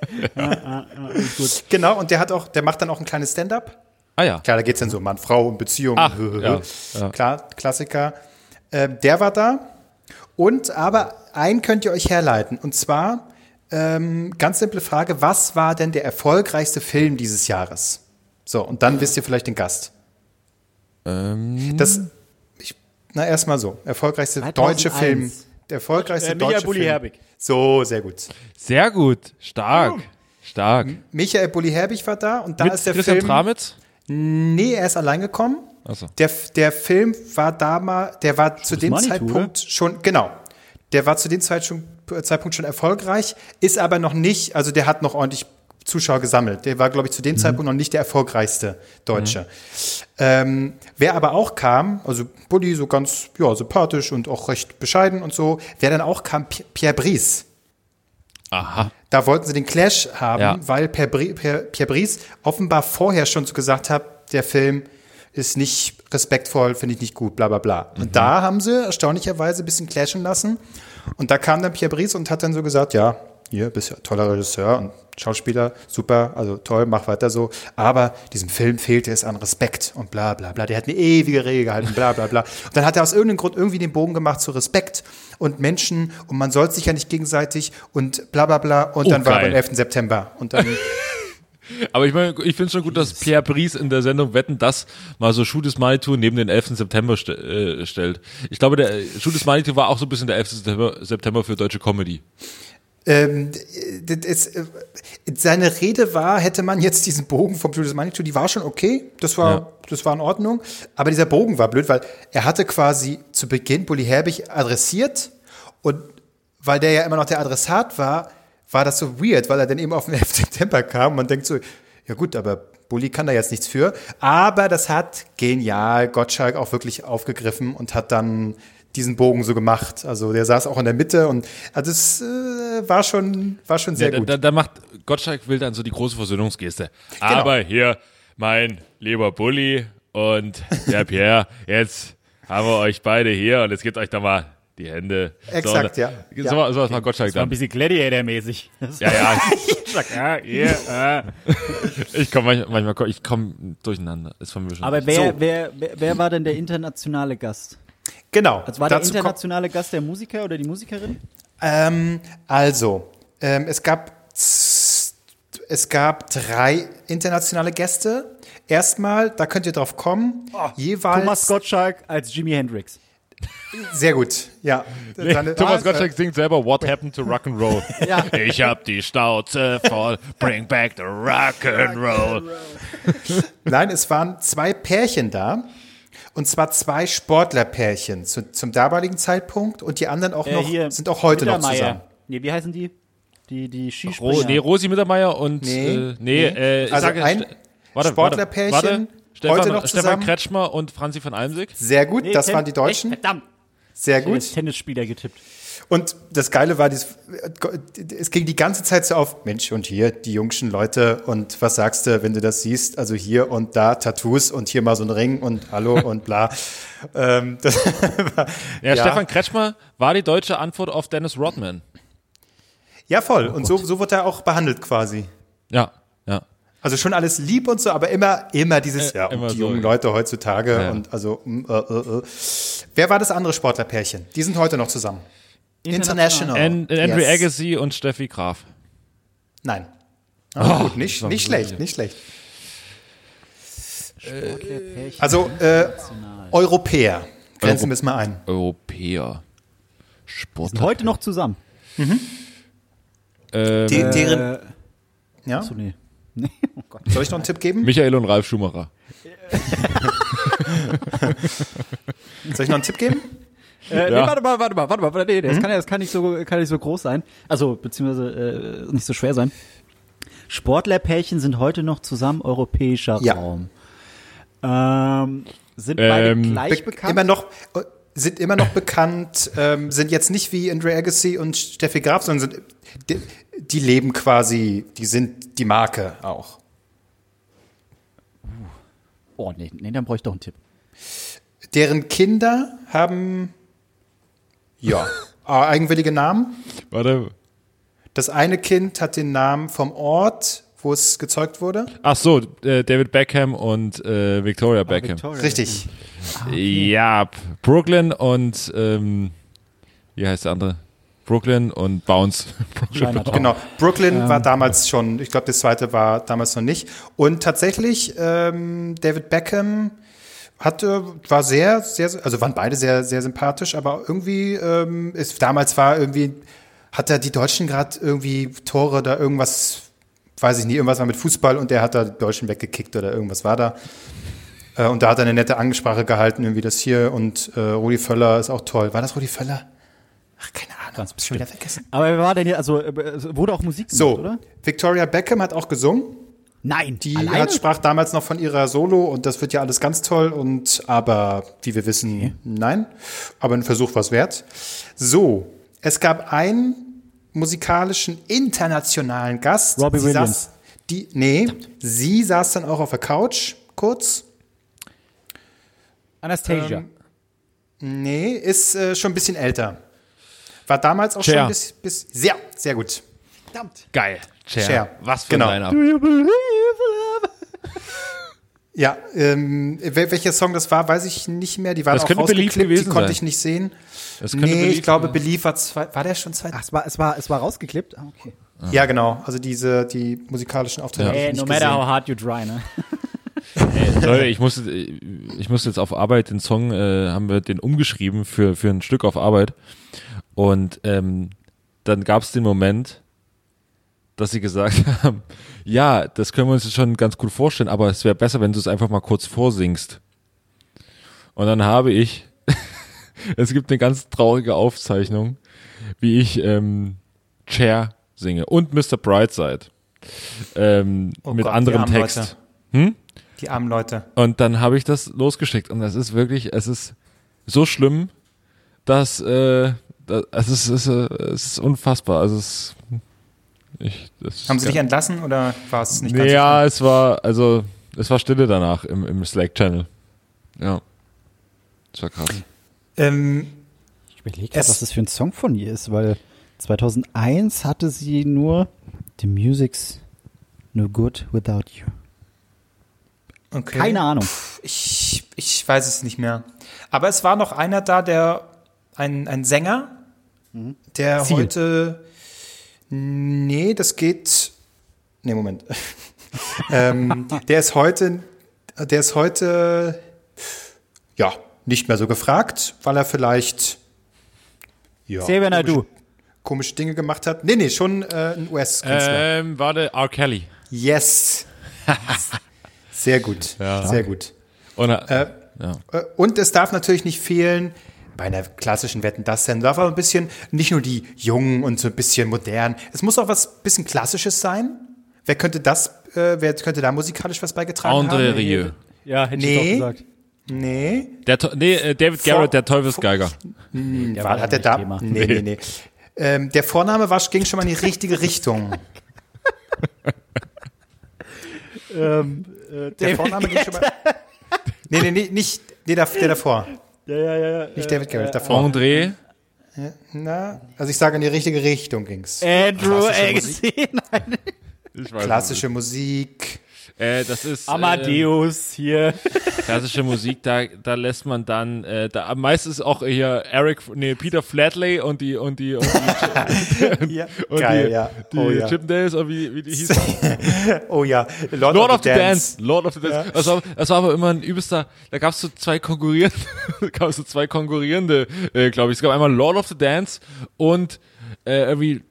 Genau, und der hat auch, der macht dann auch ein kleines Stand-up. Ah ja. Klar, da geht's dann so Mann, Frau und Beziehung. Ach, ja, ja. Klar, Klassiker. Ähm, der war da. Und aber einen könnt ihr euch herleiten. Und zwar, ähm, ganz simple Frage, was war denn der erfolgreichste Film dieses Jahres? So, und dann wisst ihr vielleicht den Gast. Ähm, Das, na, erstmal so. Erfolgreichste 2001. deutsche Film. Der erfolgreichste Äh, Michael deutsche Bulli Film. Herbig. So, sehr gut. sehr gut. Stark. Stark. Michael Bulli Herbig war da und da Mit ist der Christian Film. Tramitz? Nee, er ist allein gekommen. Achso. Der, der Film war damals, der war zu dem Manitou, Zeitpunkt schon, genau. Der war zu dem Zeit schon, Zeitpunkt schon erfolgreich, ist aber noch nicht, also der hat noch ordentlich Zuschauer gesammelt. Der war, glaube ich, zu dem Zeitpunkt noch nicht der erfolgreichste Deutsche. Ähm, wer aber auch kam, also Bulli so ganz ja, sympathisch und auch recht bescheiden und so, wer dann auch kam, Pi- Pierre Brice. Aha. Da wollten sie den Clash haben, Ja. weil Pierre, Bri Pierre, Pierre Brice offenbar vorher schon so gesagt hat, der Film ist nicht respektvoll, finde ich nicht gut, bla bla bla. Mhm. Und da haben sie erstaunlicherweise ein bisschen clashen lassen. Und da kam dann Pierre Brice und hat dann so gesagt, ja, hier bist ja toller Regisseur und Schauspieler, super, also toll, mach weiter so. Aber diesem Film fehlte es an Respekt und bla bla bla. Der hat eine ewige Regel gehalten, bla bla bla. Und dann hat er aus irgendeinem Grund irgendwie den Bogen gemacht zu Respekt und Menschen und man soll sich ja nicht gegenseitig und bla bla bla. Und Oh, dann war geil. aber 11. September. Und dann Aber ich meine, ich finde schon gut, dass Pierre Brice in der Sendung Wetten das mal so Shoot is Manitou neben den 11. September st äh, stellt. Ich glaube, der äh, Shoot is Manitou war auch so ein bisschen der 11. September, September für deutsche Comedy. Ähm, das äh, seine Rede war, hätte man jetzt diesen Bogen vom Julius Manitou, die war schon okay, das war, Ja. das war in Ordnung, aber dieser Bogen war blöd, weil er hatte quasi zu Beginn Bully Herbig adressiert und weil der ja immer noch der Adressat war, war das so weird, weil er dann eben auf den 11. September kam und man denkt so, ja gut, aber Bully kann da jetzt nichts für, aber das hat genial Gottschalk auch wirklich aufgegriffen und hat dann diesen Bogen so gemacht. Also der saß auch in der Mitte und also es äh, war schon war schon sehr Ja, gut. Da, da macht Gottschalk will dann so die große Versöhnungsgeste. Aber hier, mein lieber Bulli und der Pierre, jetzt haben wir euch beide hier und jetzt gebt euch da mal die Hände. Exakt, so, ja. So, Ja. so, was macht Gottschalk War ein dann. bisschen Gladiator-mäßig. Ja, ja, ja, yeah, ich komme manchmal, manchmal komm- ich komme durcheinander. Ist von mir schon. Aber wer, So. wer, wer, wer war denn der internationale Gast? Genau. Also war der internationale Gast der Musiker oder die Musikerin? Ähm, also, ähm, es gab es gab drei internationale Gäste. Erstmal, da könnt ihr drauf kommen, jeweils Thomas Gottschalk als Jimi Hendrix. sehr gut. Ja. Seine- Thomas Ah, Gottschalk singt selber What Happened to Rock'n'Roll. Ja. Ich hab die Schnauze voll, bring back the Rock'n'Roll. Nein, es waren zwei Pärchen da. Und zwar zwei Sportlerpärchen zu, zum damaligen Zeitpunkt und die anderen auch Äh, noch, hier, sind auch heute noch zusammen. Nee, wie heißen die? Die, die Skispringer. Ro nee, Rosi Mittermeier und Nee, äh, nee, nee. Äh, ich Also sage, ein warte, Sportlerpärchen, warte, warte. Stefan, heute noch Stefan zusammen. Kretschmer und Franzi von Almsig. Sehr gut, Nee, das Ten- waren die Deutschen. Echt, verdammt. Sehr Ich gut. jetzt Tennisspieler getippt. Und das Geile war, es ging die ganze Zeit so auf, Mensch, und hier die jungschen Leute und was sagst du, wenn du das siehst? Also hier und da Tattoos und hier mal so ein Ring und Hallo und bla. ähm, war, Ja, Stefan Kretschmer war die deutsche Antwort auf Dennis Rodman. ja, voll. Und so, so wird er auch behandelt quasi. Ja, ja. Also schon alles lieb und so, aber immer, immer dieses, Äh, ja, immer und die so. jungen Leute heutzutage Ja. und also, mm, äh, äh, äh. Wer war das andere Sportlerpärchen? Die sind heute noch zusammen. International. And, Andrew Yes. Agassi und Steffi Graf. Nein. Ah, gut, das nicht, war nicht so schlecht, nicht schlecht. Sportlerpärchen. Also äh, Europäer. Grenzen wir es mal ein. Europäer. Sport. Heute noch zusammen. Ähm, Die, deren, Äh, ja? so, nee. Nee, oh Gott. Soll ich noch einen Tipp geben? Michael und Ralf Schumacher. Soll ich noch einen Tipp geben? Äh, Ja. nee, warte mal, warte mal, warte mal. Nee, das, kann ja, das kann nicht so, kann nicht so groß sein. Also, beziehungsweise äh, nicht so schwer sein. Sportlerpärchen sind heute noch zusammen europäischer Ja. Raum. Ähm, sind beide Ähm, gleich Be bekannt? Immer noch, äh, sind immer noch bekannt, ähm, sind jetzt nicht wie Andre Agassi und Steffi Graf, sondern sind, die, die leben quasi, die sind die Marke auch. Oh, nee, nee, dann bräuchte ich doch einen Tipp. Deren Kinder haben, ja, äh, eigenwillige Namen. Warte. Das eine Kind hat den Namen vom Ort, wo es gezeugt wurde. Ach so, äh, David Beckham und äh, Victoria Beckham. Victoria. Richtig. Ja, p- Brooklyn und ähm, wie heißt der andere? Brooklyn und Bounce. Brooklyn Chinatown. Genau. Brooklyn war damals schon, ich glaube, das zweite war damals noch nicht. Und tatsächlich, ähm, David Beckham hatte, war sehr, sehr, also waren beide sehr, sehr sympathisch, aber irgendwie, ähm, ist, damals war irgendwie, hat er die Deutschen gerade irgendwie Tore oder irgendwas, weiß ich nicht, irgendwas war mit Fußball und der hat da die Deutschen weggekickt oder irgendwas war da. Äh, und da hat er eine nette Ansprache gehalten, irgendwie das hier und äh, Rudi Völler ist auch toll. War das Rudi Völler? Ach, keine Ahnung, Ganz schon wieder vergessen. Aber wer war denn hier, also, äh, es wurde auch Musik gemacht, So, oder? Victoria Beckham hat auch gesungen. Nein, Die alleine? hat, sprach damals noch von ihrer Solo und das wird ja alles ganz toll und aber wie wir wissen, nein. Aber ein Versuch war es wert. So, es gab einen musikalischen internationalen Gast. Robbie sie Williams. Saß, die, nee, sie saß dann auch auf der Couch kurz. Anastasia. Ähm, Nee, ist äh, schon ein bisschen älter. War damals auch Cher. schon bis, bis sehr, sehr gut. Verdammt. Geil. Cher. Cher. Was für Genau. ein Line-Up. Do you believe love? Ja, ähm, wel- welcher Song das war, weiß ich nicht mehr. Die waren Das auch rausgeklippt, die konnte sein. ich nicht sehen. Das Nee, ich glaube, sein. Believe war, zwei, war der schon zwei? Ach, es war, es war, es war rausgeklippt? Ah, okay. Ja, genau. Also diese, die musikalischen Auftritte. ich Hey, no matter gesehen. how hard you try, ne? Leute, ich musste, ich musste jetzt auf Arbeit den Song, äh, haben wir den umgeschrieben für, für ein Stück auf Arbeit. Und ähm, dann gab es den Moment, dass sie gesagt haben, ja, das können wir uns jetzt schon ganz gut vorstellen, aber es wäre besser, wenn du es einfach mal kurz vorsingst. Und dann habe ich, es gibt eine ganz traurige Aufzeichnung, wie ich ähm, Chair singe und Mr. Brightside. Ähm, Oh mit Gott, anderem Text. Leute. Hm? Die armen Leute. Und dann habe ich das losgeschickt und das ist wirklich, es ist so schlimm, dass äh, das, es, ist, es, ist, es ist unfassbar. Also es, ich, das Haben sie dich entlassen oder war es nicht ganz Ja, es war also es war Stille danach im, im Slack Channel. Ja, das war krass. so? Ähm, Ich überlege gerade, was das für ein Song von ihr ist, weil 2001 hatte sie nur The Music's No Good Without You. okay. Keine Ahnung. Ich, ich weiß es nicht mehr. Aber es war noch einer da, der ein, ein Sänger, der Ziel. heute. Nee, das geht. Nee, Moment. ähm, der ist heute. Der ist heute. Ja, nicht mehr so gefragt, weil er vielleicht. Ja, Xavier Naidoo. komische, komische Dinge gemacht hat. Nee, nee, schon äh, ein US-Künstler. Ähm, warte, R. Kelly. Yes. Sehr gut. Ja. Sehr gut. Und, Äh, ja. Äh, Und es darf natürlich nicht fehlen, bei einer klassischen Wetten das Sendung darf aber ein bisschen, nicht nur die Jungen und so ein bisschen modern, es muss auch was bisschen Klassisches sein. Wer könnte das, äh, wer könnte da musikalisch was beigetragen André haben? Rieu. Ja, hätte Nee. ich doch gesagt. Nee, Der, nee, äh, David Vor- Garrett, der Teufelsgeiger. Der war, hat er nicht da? Thema. Nee, nee, nee. Ähm, der Vorname war, ging schon mal in die richtige Richtung. Ähm, äh, Der Vorname ging schon mal. Nee, nee, nee, nicht nee, der, der davor. Ja, ja, ja, ja. Nicht David Garrett, davor. André. Na, also ich sage, in die richtige Richtung ging's. Andrew Klassische Agassi. Nein. Ich weiß Klassische Musik. Äh, das ist äh, Amadeus hier. klassische Musik, da, da lässt man dann, äh, da meistens auch hier Eric, nee, Peter Flatley und die und die und die, Ja, und geil, die, ja. die oh, ja. Chippendales oder wie, wie die hießen. oh ja, Lord, Lord of the Dance. Lord of the Dance. Das, war, das war aber immer ein übelster, da gab es so zwei konkurrierende, gab es so zwei konkurrierende, äh, glaube ich. Es gab einmal Lord of the Dance und äh, irgendwie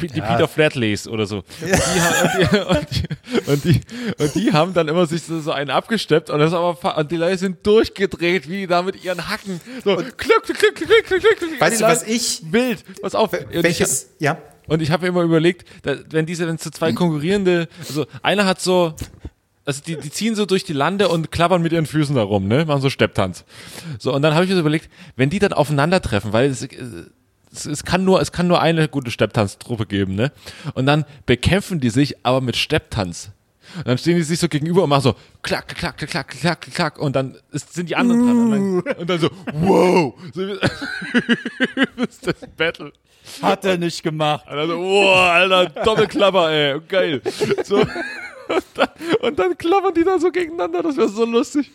die Ja. Peter Flatleys oder so. Und, die, haben- und, die, und, die, und, die, und die haben dann immer sich so, so einen abgesteppt und das ist aber und die Leute sind durchgedreht, wie da mit ihren Hacken. So klick, klick, klick, klick, klick, klick, klick, klick. Weißt du, was Leute- ich, Wild, pass auf. Und ich- welches, ja, und ich habe mir immer überlegt, wenn diese, wenn so zwei konkurrierende, also einer hat so, also die, die ziehen so durch die Lande und klappern mit ihren Füßen da rum, ne? Machen so Stepptanz. So, und dann habe ich mir so überlegt, wenn die dann aufeinandertreffen, weil es, es, es kann nur, es kann nur eine gute Stepptanztruppe geben, ne? Und dann bekämpfen die sich aber mit Stepptanz. Und dann stehen die sich so gegenüber und machen so klack, klack, klack, klack, klack, klack, und dann ist, sind die anderen dran. Und dann, und dann so, wow! So, das ist das Battle. Hat er nicht gemacht. Und dann so, wow, Alter, Doppelklapper, ey, geil. So, und, dann, und dann klappern die da so gegeneinander, das wäre so lustig.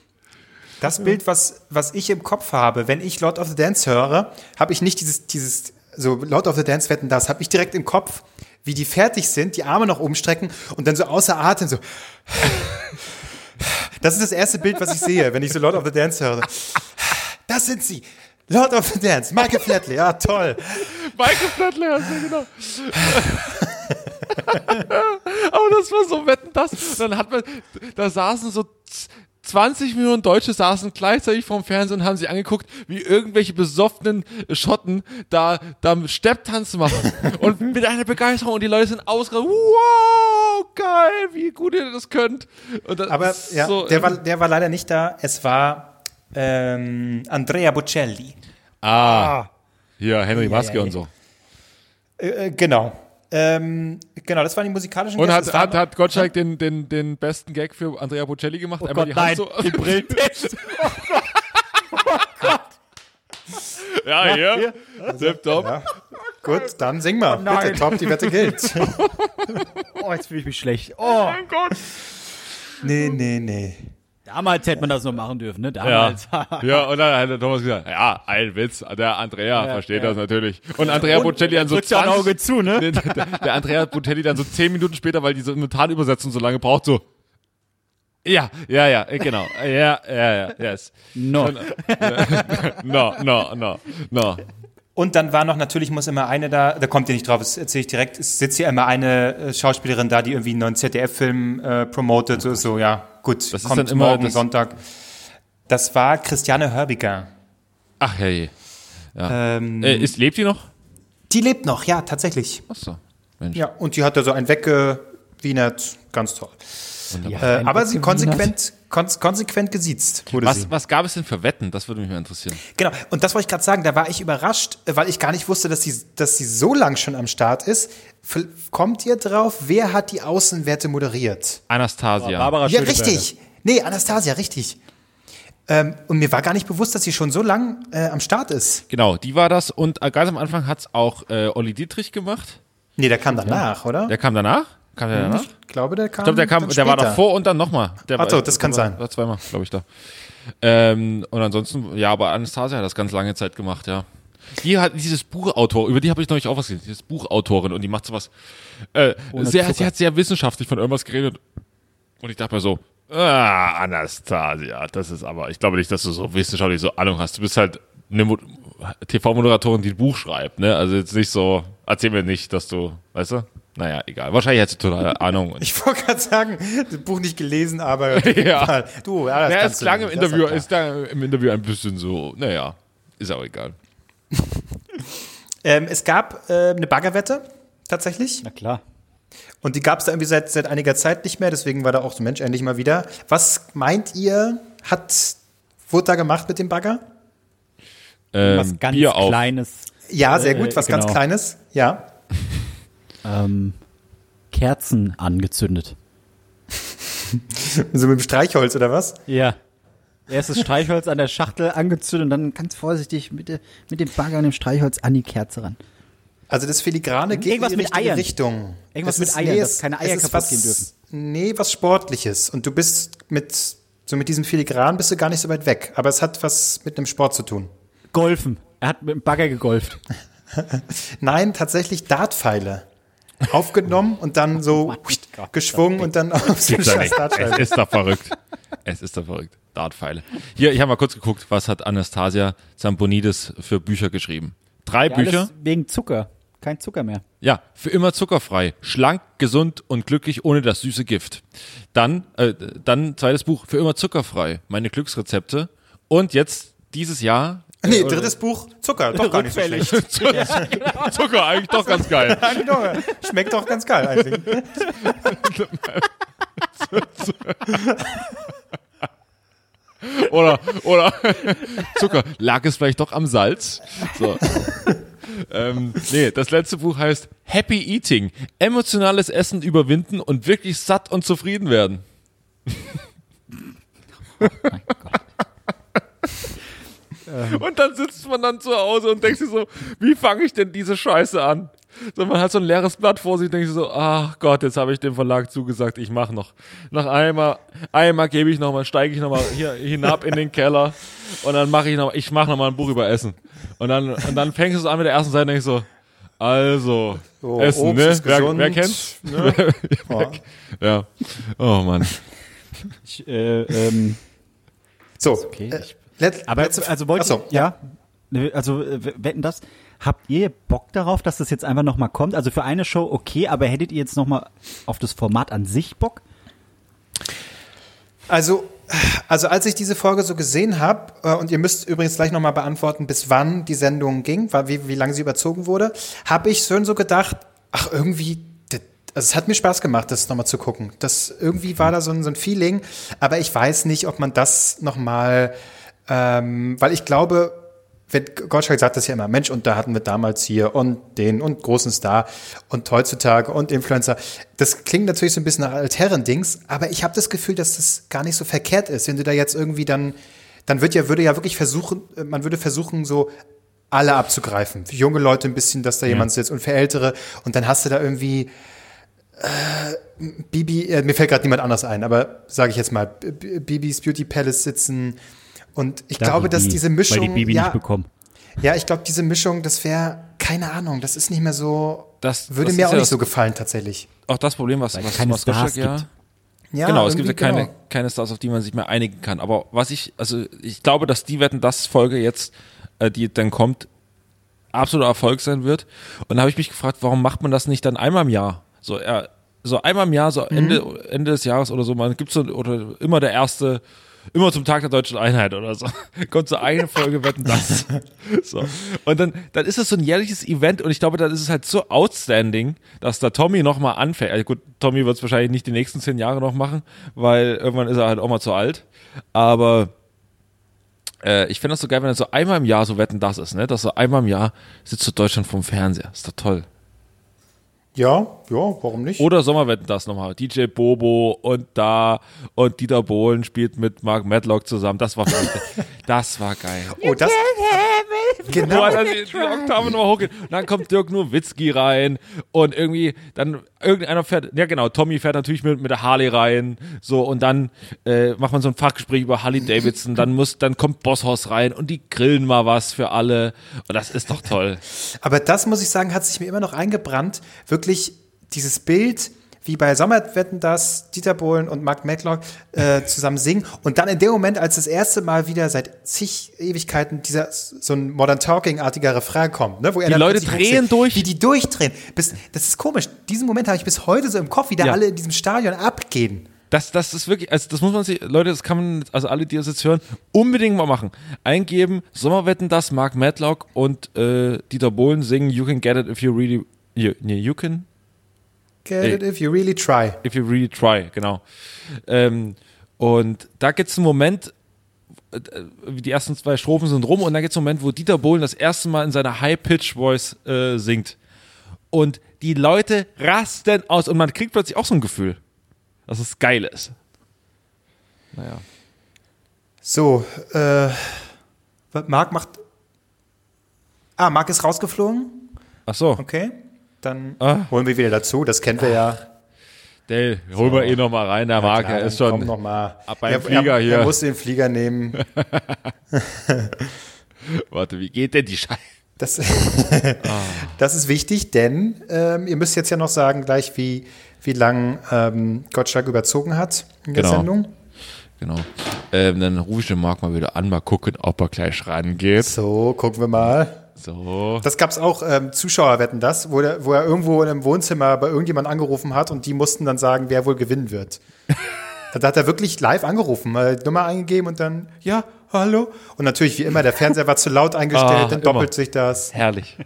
Das Bild, was, was ich im Kopf habe, wenn ich Lord of the Dance höre, habe ich nicht dieses, dieses, so Lord of the Dance wetten das, habe ich direkt im Kopf, wie die fertig sind, die Arme nach oben strecken und dann so außer Atem so. Das ist das erste Bild, was ich sehe, wenn ich so Lord of the Dance höre. Das sind sie. Lord of the Dance, Michael Flatley, ja toll. Michael Flatley, ja, genau. Aber das war so wetten das. Dann hat man, da saßen so 20 Millionen Deutsche saßen gleichzeitig vorm Fernsehen und haben sich angeguckt, wie irgendwelche besoffenen Schotten da, da Stepptanz machen. Und mit einer Begeisterung und die Leute sind ausgerastet. Wow, geil, wie gut ihr das könnt. Und das Aber ja, so, der, ähm, war, der war leider nicht da. Es war ähm, Andrea Bocelli. Ah. Hier, Henry Maske ja, und ja. so. Äh, äh, genau. Ähm, genau, das waren die musikalischen Und Gäste. hat, hat, hat Gottschalk den, den, den besten Gag für Andrea Bocelli gemacht? Einmal Gott, nein, die Brillentest. ja, hier. Tip top. Ja. Gut, dann sing mal. Bitte, nein. top, die Wette gilt. Oh, jetzt fühle ich mich schlecht. Oh. Mein Gott. nee, nee, nee. Damals hätte man das noch machen dürfen, ne? Ja. Damals. ja, und dann hat der Thomas gesagt, ja, ein Witz, der Andrea Ja, versteht ja. das natürlich. Und Andrea Bocelli dann so Drückt ja ein 20 Auge zu, ne? Der, der Andrea Bocelli dann so zehn Minuten später, weil die so Simultanübersetzung so lange braucht, so. Ja, ja, ja, äh, genau. Ja, ja, ja, yes. No. No, no, no, no. Und dann war noch, natürlich muss immer eine da, da kommt ihr nicht drauf, das erzähle ich direkt, es sitzt hier immer eine äh, Schauspielerin da, die irgendwie einen neuen ZDF-Film äh, promotet, so, so, ja, gut, Das ist kommt dann immer morgen das- Sonntag. Das war Christiane Hörbiger. Ach, hey. Ähm, Äh, ist, lebt die noch? die lebt noch, ja, tatsächlich. Ach so. Mensch. Ja, und die hat da so einen weggewienert, ganz toll. Äh, ein aber sie konsequent, kon konsequent gesiezt wurde sie. Was, was gab es denn für Wetten? Das würde mich mal interessieren. Genau, und das wollte ich gerade sagen, da war ich überrascht, äh, weil ich gar nicht wusste, dass sie, dass sie so lang schon am Start ist. F kommt ihr drauf, wer hat die Außenwerte moderiert? Anastasia. Barbara Ja, richtig. Nee, Anastasia, richtig. Ähm, und mir war gar nicht bewusst, dass sie schon so lang äh, am Start ist. Genau, die war das. Und äh, ganz am Anfang hat es auch äh, Olli Dietrich gemacht. Nee, der kam danach, oder? Der kam danach? Kam der danach? ich glaube, der kam. Ich glaube, der kam, der war davor und dann nochmal. Ach so, das kann sein. War zweimal, glaube ich, da. Ähm, und ansonsten, ja, aber Anastasia hat das ganz lange Zeit gemacht, ja. Die hat dieses Buchautor, über die habe ich neulich auch was gesehen, dieses Buchautorin und die macht sowas. Äh, sehr, sie hat sehr wissenschaftlich von irgendwas geredet. Und ich dachte mir so, ah, Anastasia, das ist aber, ich glaube nicht, dass du so wissenschaftlich so Ahnung hast. Du bist halt eine Mo- TV-Moderatorin, die ein Buch schreibt, ne? Also jetzt nicht so, erzähl mir nicht, dass du, weißt du? Naja, egal. Wahrscheinlich hat sie total Ahnung. Ich wollte gerade sagen, das Buch nicht gelesen, aber Ja. du, ja, das Ja, kannst es du klang im Interview, ist da im Interview ein bisschen so, naja, ist auch egal. Ähm, es gab äh, eine Baggerwette, tatsächlich. Na klar. Und die gab es da irgendwie seit, seit einiger Zeit nicht mehr, deswegen war da auch so, Mensch, endlich mal wieder. Was meint ihr, hat, wurde da gemacht mit dem Bagger? Ähm, Was ganz Bier auf. Kleines. Ja, sehr Äh, gut, was ganz genau. Kleines. Ja. Ähm, Kerzen angezündet. So mit dem Streichholz oder was? Ja. Erstes Streichholz an der Schachtel angezündet und dann ganz vorsichtig mit, der, mit dem Bagger und dem Streichholz an die Kerze ran. Also das Filigrane geht Irgendwas in die mit Eiern. Richtung. Irgendwas Es mit Eiern, dass es- keine Eier kaputt was, gehen dürfen. Nee, was Sportliches. Und du bist mit, so mit diesem Filigran bist du gar nicht so weit weg. Aber es hat was mit einem Sport zu tun. Golfen. Er hat mit dem Bagger gegolft. Nein, tatsächlich Dartpfeile. Aufgenommen und dann so geschwungen und dann auf nicht. Es ist doch verrückt. Es ist doch verrückt. Dartpfeile. Hier, ich habe mal kurz geguckt, was hat Anastasia Zambonidis für Bücher geschrieben. Drei Ja, Bücher. alles wegen Zucker. Kein Zucker mehr. Ja, für immer zuckerfrei, schlank, gesund und glücklich ohne das süße Gift. Dann, äh, dann zweites Buch, für immer zuckerfrei, meine Glücksrezepte. Und jetzt dieses Jahr. Nee, drittes Buch, Zucker, doch gar nicht so schlecht. Zucker, eigentlich doch ganz geil. Schmeckt doch ganz geil eigentlich. Oder, oder Zucker, lag es vielleicht doch am Salz? So. ähm, nee, das letzte Buch heißt Happy Eating. Emotionales Essen überwinden und wirklich satt und zufrieden werden. Und dann sitzt man dann zu Hause und denkt sich so, wie fange ich denn diese Scheiße an? So, man hat so ein leeres Blatt vor sich und denkt sich so, ach Gott, jetzt habe ich dem Verlag zugesagt, ich mache noch. Nach einmal, einmal gebe ich noch mal, steige ich noch mal hier hinab in den Keller und dann mache ich noch, ich mache noch mal ein Buch über Essen. Und dann, und dann fängst du es an mit der ersten Seite und denkst so, also, So, Essen, Obst ne? ist Wer, gesund, wer kennt's? Ne? Ja. Ja. Oh Mann. Ich, äh, ähm, So, okay. äh, Ich, let, aber letzte- also wollt so, ihr, ja, Ne, also wetten das? Habt ihr Bock darauf, dass das jetzt einfach nochmal kommt? Also für eine Show okay, aber hättet ihr jetzt nochmal auf das Format an sich Bock? Also, also als ich diese Folge so gesehen habe, äh, und ihr müsst übrigens gleich nochmal beantworten, bis wann die Sendung ging, war, wie, wie lange sie überzogen wurde, habe ich schon so gedacht, ach irgendwie, das, also es hat mir Spaß gemacht, das nochmal zu gucken. Das irgendwie war da so ein, so ein Feeling, aber ich weiß nicht, ob man das nochmal, ähm, weil ich glaube, wenn, Gottschalk sagt das ja immer, Mensch, und da hatten wir damals hier und den und großen Star und heutzutage und Influencer. Das klingt natürlich so ein bisschen nach Altherren-Dings, aber ich habe das Gefühl, dass das gar nicht so verkehrt ist, wenn du da jetzt irgendwie dann, dann wird ja, würde ja wirklich versuchen, äh, man würde versuchen, so alle abzugreifen. Für junge Leute ein bisschen, dass da jemand sitzt und für Ältere und dann hast du da irgendwie Bibi, äh, mir fällt gerade niemand anders ein, aber sage ich jetzt mal, Bibis Beauty Palace sitzen. Und ich glaube, dass diese Mischung. Weil die Bibi ja, nicht bekommen. ja, ich glaube, diese Mischung, das wäre, keine Ahnung, das ist nicht mehr so. Das- würde das mir auch ja nicht das- so gefallen, tatsächlich. Auch das Problem, was, was keine was Stars ja. gibt. Ja, genau, es gibt ja keine, genau. keine Stars, auf die man sich mehr einigen kann. Aber was ich, also ich glaube, dass die Wetten das Folge jetzt, äh, die dann kommt, absoluter Erfolg sein wird. Und da habe ich mich gefragt, warum macht man das nicht dann einmal im Jahr? So, er, so einmal im Jahr, so Ende, Ende des Jahres oder so, man gibt so, oder immer der erste, immer zum Tag der deutschen Einheit oder so. Kommt so eine Folge Wetten das. So. Und dann, dann ist es so ein jährliches Event und ich glaube, dann ist es halt so outstanding, dass da Tommy nochmal anfängt. Also gut, Tommy wird es wahrscheinlich nicht die nächsten zehn Jahre noch machen, weil irgendwann ist er halt auch mal zu alt. Aber äh, ich fände das so geil, wenn er so einmal im Jahr so Wetten das ist, ne? Dass so einmal im Jahr sitzt so Deutschland vom Fernseher. Ist doch toll. Ja, ja, warum nicht? Oder Sommerwetten das nochmal. DJ Bobo und da und Dieter Bohlen spielt mit Mark Medlock zusammen. Das war das war geil. oh, das. Genau. Boah, dann die, die Oktave nochmal hochgeht. Und dann kommt Dirk Nowitzki rein und irgendwie dann irgendeiner fährt, ja genau, Tommy fährt natürlich mit, mit der Harley rein, so und dann äh, macht man so ein Fachgespräch über Harley Davidson, dann muss, dann kommt Bosshaus rein und die grillen mal was für alle und das ist doch toll. Aber das muss ich sagen, hat sich mir immer noch eingebrannt. Wirklich dieses Bild, wie bei Sommerwetten das Dieter Bohlen und Mark Medlock äh, zusammen singen und dann in dem Moment, als das erste Mal wieder seit zig Ewigkeiten dieser so ein Modern Talking-artiger Refrain kommt, ne, wo er Die Leute drehen hochsingt, durch. wie die durchdrehen. Bis, das ist komisch. Diesen Moment habe ich bis heute so im Kopf, wie da Ja. alle in diesem Stadion abgehen. Das, das ist wirklich, also das muss man sich, Leute, das kann man, also alle, die das jetzt hören, unbedingt mal machen. Eingeben, Sommerwetten das, Mark Medlock und äh, Dieter Bohlen singen You can get it if you really, you, nee, you can, Get Ey. it if you really try. if you really try, genau. Ähm, und da gibt's einen Moment, äh, die ersten zwei Strophen sind rum und dann gibt's einen Moment, wo Dieter Bohlen das erste Mal in seiner High-Pitch-Voice äh, singt. Und die Leute rasten aus und man kriegt plötzlich auch so ein Gefühl, dass es geil ist. Naja. So, äh, Marc macht. Ah, Marc ist rausgeflogen. Ach so. Okay. Dann Ah. holen wir wieder dazu. Das kennen wir ja. Dale, hol wir eh mal rein, der Marc, Klar, er ist schon noch mal. ab beim er, Flieger er, hier. Er muss den Flieger nehmen. Warte, wie geht denn die Scheiße? Das, das ist wichtig, denn ähm, ihr müsst jetzt ja noch sagen, gleich wie, wie lang ähm, Gottschalk überzogen hat in der Genau. Sendung. Genau. Ähm, dann rufe ich den Marc mal wieder an, mal gucken, ob er gleich rangeht. So, gucken wir mal. So. Das gab's auch, ähm, Zuschauer wetten das, wo, der, wo er irgendwo in einem Wohnzimmer bei irgendjemand angerufen hat und die mussten dann sagen, wer wohl gewinnen wird. da hat er wirklich live angerufen, mal die Nummer eingegeben und dann, ja, hallo. Und natürlich, wie immer, der Fernseher war zu laut eingestellt, Ah, dann immer. doppelt sich das. Herrlich.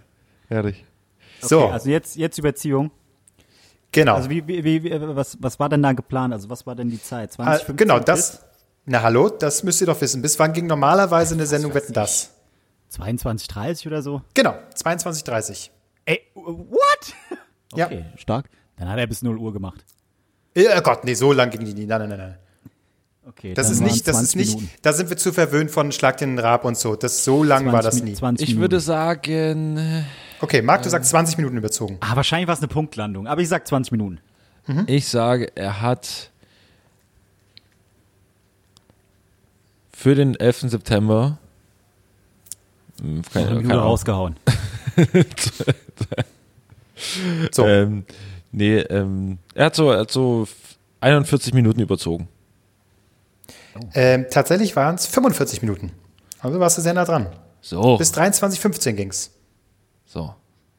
Herrlich. So, Okay, also jetzt, jetzt Überziehung. genau. Also wie, wie, wie, wie, was, was war denn da geplant? Also was war denn die Zeit? 20, Ah, 15 genau, bis das. Na hallo, das müsst ihr doch wissen. Bis wann ging normalerweise eine Sendung Wetten das? 22, 30 oder so? Genau, 22.30 Ey, what? Ja. Okay, stark. Dann hat er bis 0 Uhr gemacht. Ja. Oh Gott, nee, so lang ging die nie. Nein, nein, nein, nein. Okay, Das ist nicht, das 20 ist nicht, Minuten. da sind wir zu verwöhnt von Schlag den Rab und so. Das, so lang war 20 das nie. 20 Ich würde sagen, äh, Okay, Marc, du sagst 20 Minuten überzogen. Ah, wahrscheinlich war es eine Punktlandung, aber ich sag 20 Minuten. ich sage, er hat für den 11. September keine, Eine Minute keine Ahnung. rausgehauen. So, Ähm, nee, ähm, er hat so, er hat so 41 Minuten überzogen. ähm, tatsächlich waren es 45 Minuten. Also warst du sehr nah dran. So, Bis 23.15 ging's. so.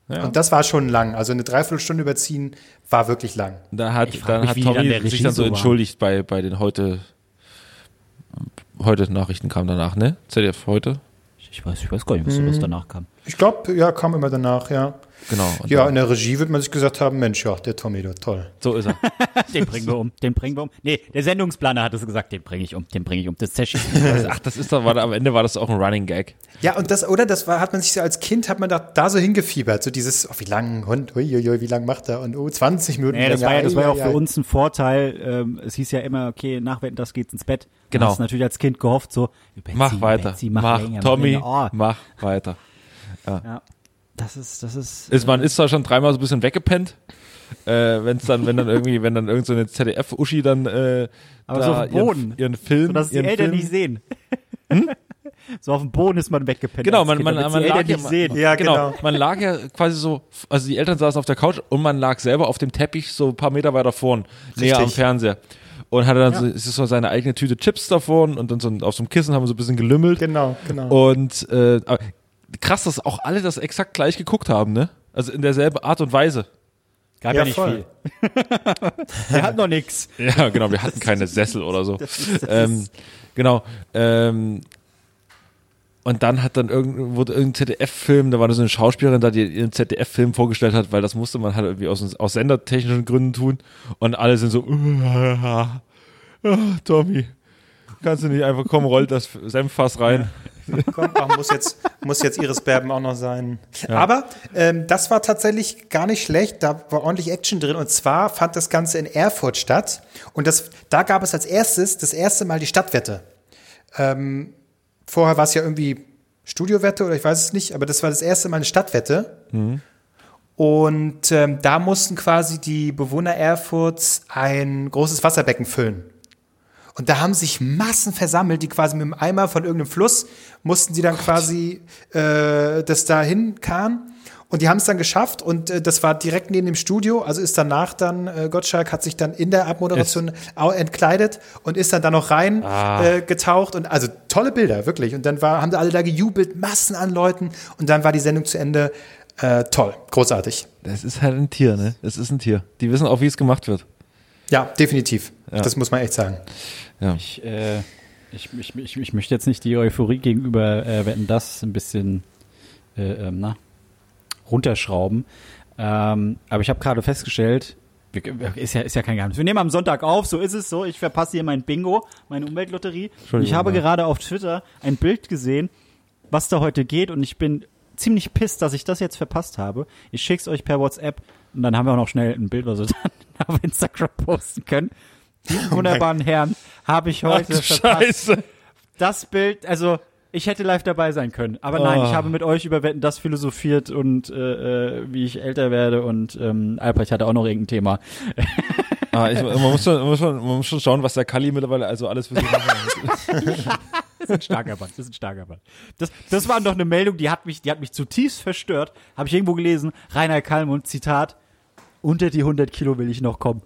Ja. Und das war schon lang. Also eine Dreiviertelstunde überziehen war wirklich lang. Da hat, dann mich, hat dann Tommy der sich dann so so entschuldigt bei, bei den heute, heute Nachrichten kam danach, ne? ZDF heute. Ich weiß, ich weiß gar nicht, was, was danach kam. Ich glaube, ja, kam immer danach, ja. Genau. Und Ja, dann- in der Regie wird man sich gesagt haben, Mensch, ja, der Tommy, der toll. so ist er. Den bringen wir um, den bringen wir um. Nee, der Sendungsplaner hat es gesagt, den bringe ich um, den bringe ich um. Das zerschießt. Ach, das ist doch, war, da- am Ende war das auch ein Running Gag. Ja, und das, oder das war, hat man sich so als Kind, hat man da, da so hingefiebert, so dieses, oh, wie lang, Hund, uiuiui, wie lang macht er? Und oh, 20 Minuten. Nee, das länger, war ja, das war ja auch für uns ein Vorteil. Ähm, es hieß ja immer, okay, nach Wetten, das geht's ins Bett. Du Genau. Hast natürlich als Kind gehofft, so, Betsy, Mach weiter. Betsy, mach, mach, länger, Tommy, länger. Oh, mach weiter. Ja. Das ist, das ist. Ist, man ist zwar schon dreimal so ein bisschen weggepennt, äh, wenn's dann, wenn dann irgendwie, wenn dann irgend so eine ZDF-Uschi dann äh, Aber da so auf dem Boden. Ihren, ihren Film, dass die Eltern Film, nicht sehen. So auf dem Boden ist man weggepennt. Genau, man, man, man die lag ja, sehen. Ja, genau. genau. Man lag ja quasi so, also die Eltern saßen auf der Couch und man lag selber auf dem Teppich so ein paar Meter weiter vorn, näher am Richtig. Fernseher. Und hatte dann so, es ist so seine eigene Tüte Chips davon und dann so auf so einem Kissen haben wir so ein bisschen gelümmelt. Genau, genau. Und äh, krass, dass auch alle das exakt gleich geguckt haben, ne? Also in derselben Art und Weise. Gab Ja, ja, nicht voll. viel. Der hat noch nix. Ja, genau, wir hatten keine Sessel oder so. Ähm, genau. Ähm, und dann hat dann irgend, wurde irgendein ZDF-Film, da war so eine Schauspielerin da, die ihren ZDF-Film vorgestellt hat, weil das musste man halt irgendwie aus, aus sendertechnischen Gründen tun. Und alle sind so, ah, Tommy, kannst du nicht einfach kommen, rollt das Senffass rein. Komm, ach, muss jetzt, muss jetzt Iris Berben auch noch sein. Aber ähm, das war tatsächlich gar nicht schlecht. Da war ordentlich Action drin. Und zwar fand das Ganze in Erfurt statt. Und das, da gab es als erstes, das erste Mal die Stadtwette. Ähm, vorher war es ja irgendwie Studiowette oder ich weiß es nicht, aber das war das erste Mal eine Stadtwette. Und ähm, da mussten quasi die Bewohner Erfurts ein großes Wasserbecken füllen. Und da haben sich Massen versammelt, die quasi mit dem Eimer von irgendeinem Fluss mussten sie dann quasi äh, das dahin kamen. Und die haben es dann geschafft und äh, das war direkt neben dem Studio. Also ist danach dann, äh, Gottschalk hat sich dann in der Abmoderation au- entkleidet und ist dann da noch rein äh, getaucht. Und also tolle Bilder, wirklich. Und dann war, haben sie alle da gejubelt, Massen an Leuten. Und dann war die Sendung zu Ende. Äh, toll, großartig. Das ist halt ein Tier, ne? Das ist ein Tier. Die wissen auch, wie es gemacht wird. Ja, definitiv. Ja. Das muss man echt sagen. Ich, äh, ich, ich, ich, ich möchte jetzt nicht die Euphorie gegenüber äh, Wetten das ein bisschen äh, ähm, na, runterschrauben. Ähm, aber ich habe gerade festgestellt, ist ja, ist ja kein Geheimnis. Wir nehmen am Sonntag auf, so ist es so. Ich verpasse hier mein Bingo, meine Umweltlotterie. Ich habe ja. gerade auf Twitter ein Bild gesehen, was da heute geht und ich bin ziemlich pisst, dass ich das jetzt verpasst habe. Ich schick's euch per WhatsApp und dann haben wir auch noch schnell ein Bild oder so dann auf Instagram posten können. Diesen wunderbaren Herrn habe ich heute Ach, verpasst. Scheiße. Das Bild, also ich hätte live dabei sein können. Aber nein, Oh. ich habe mit euch über Wetten das philosophiert und äh, äh, wie ich älter werde und ähm, Albrecht hatte auch noch irgendein Thema. Ah, ich, man, muss schon, man, muss schon, man muss schon schauen, was der Kali mittlerweile also alles für sich macht. Das ist ein starker Band, das ist ein starker Band. Das, das war doch eine Meldung, die hat mich, die hat mich zutiefst verstört. Habe ich irgendwo gelesen, Rainer Kallmund, Zitat, unter die 100 Kilo will ich noch kommen.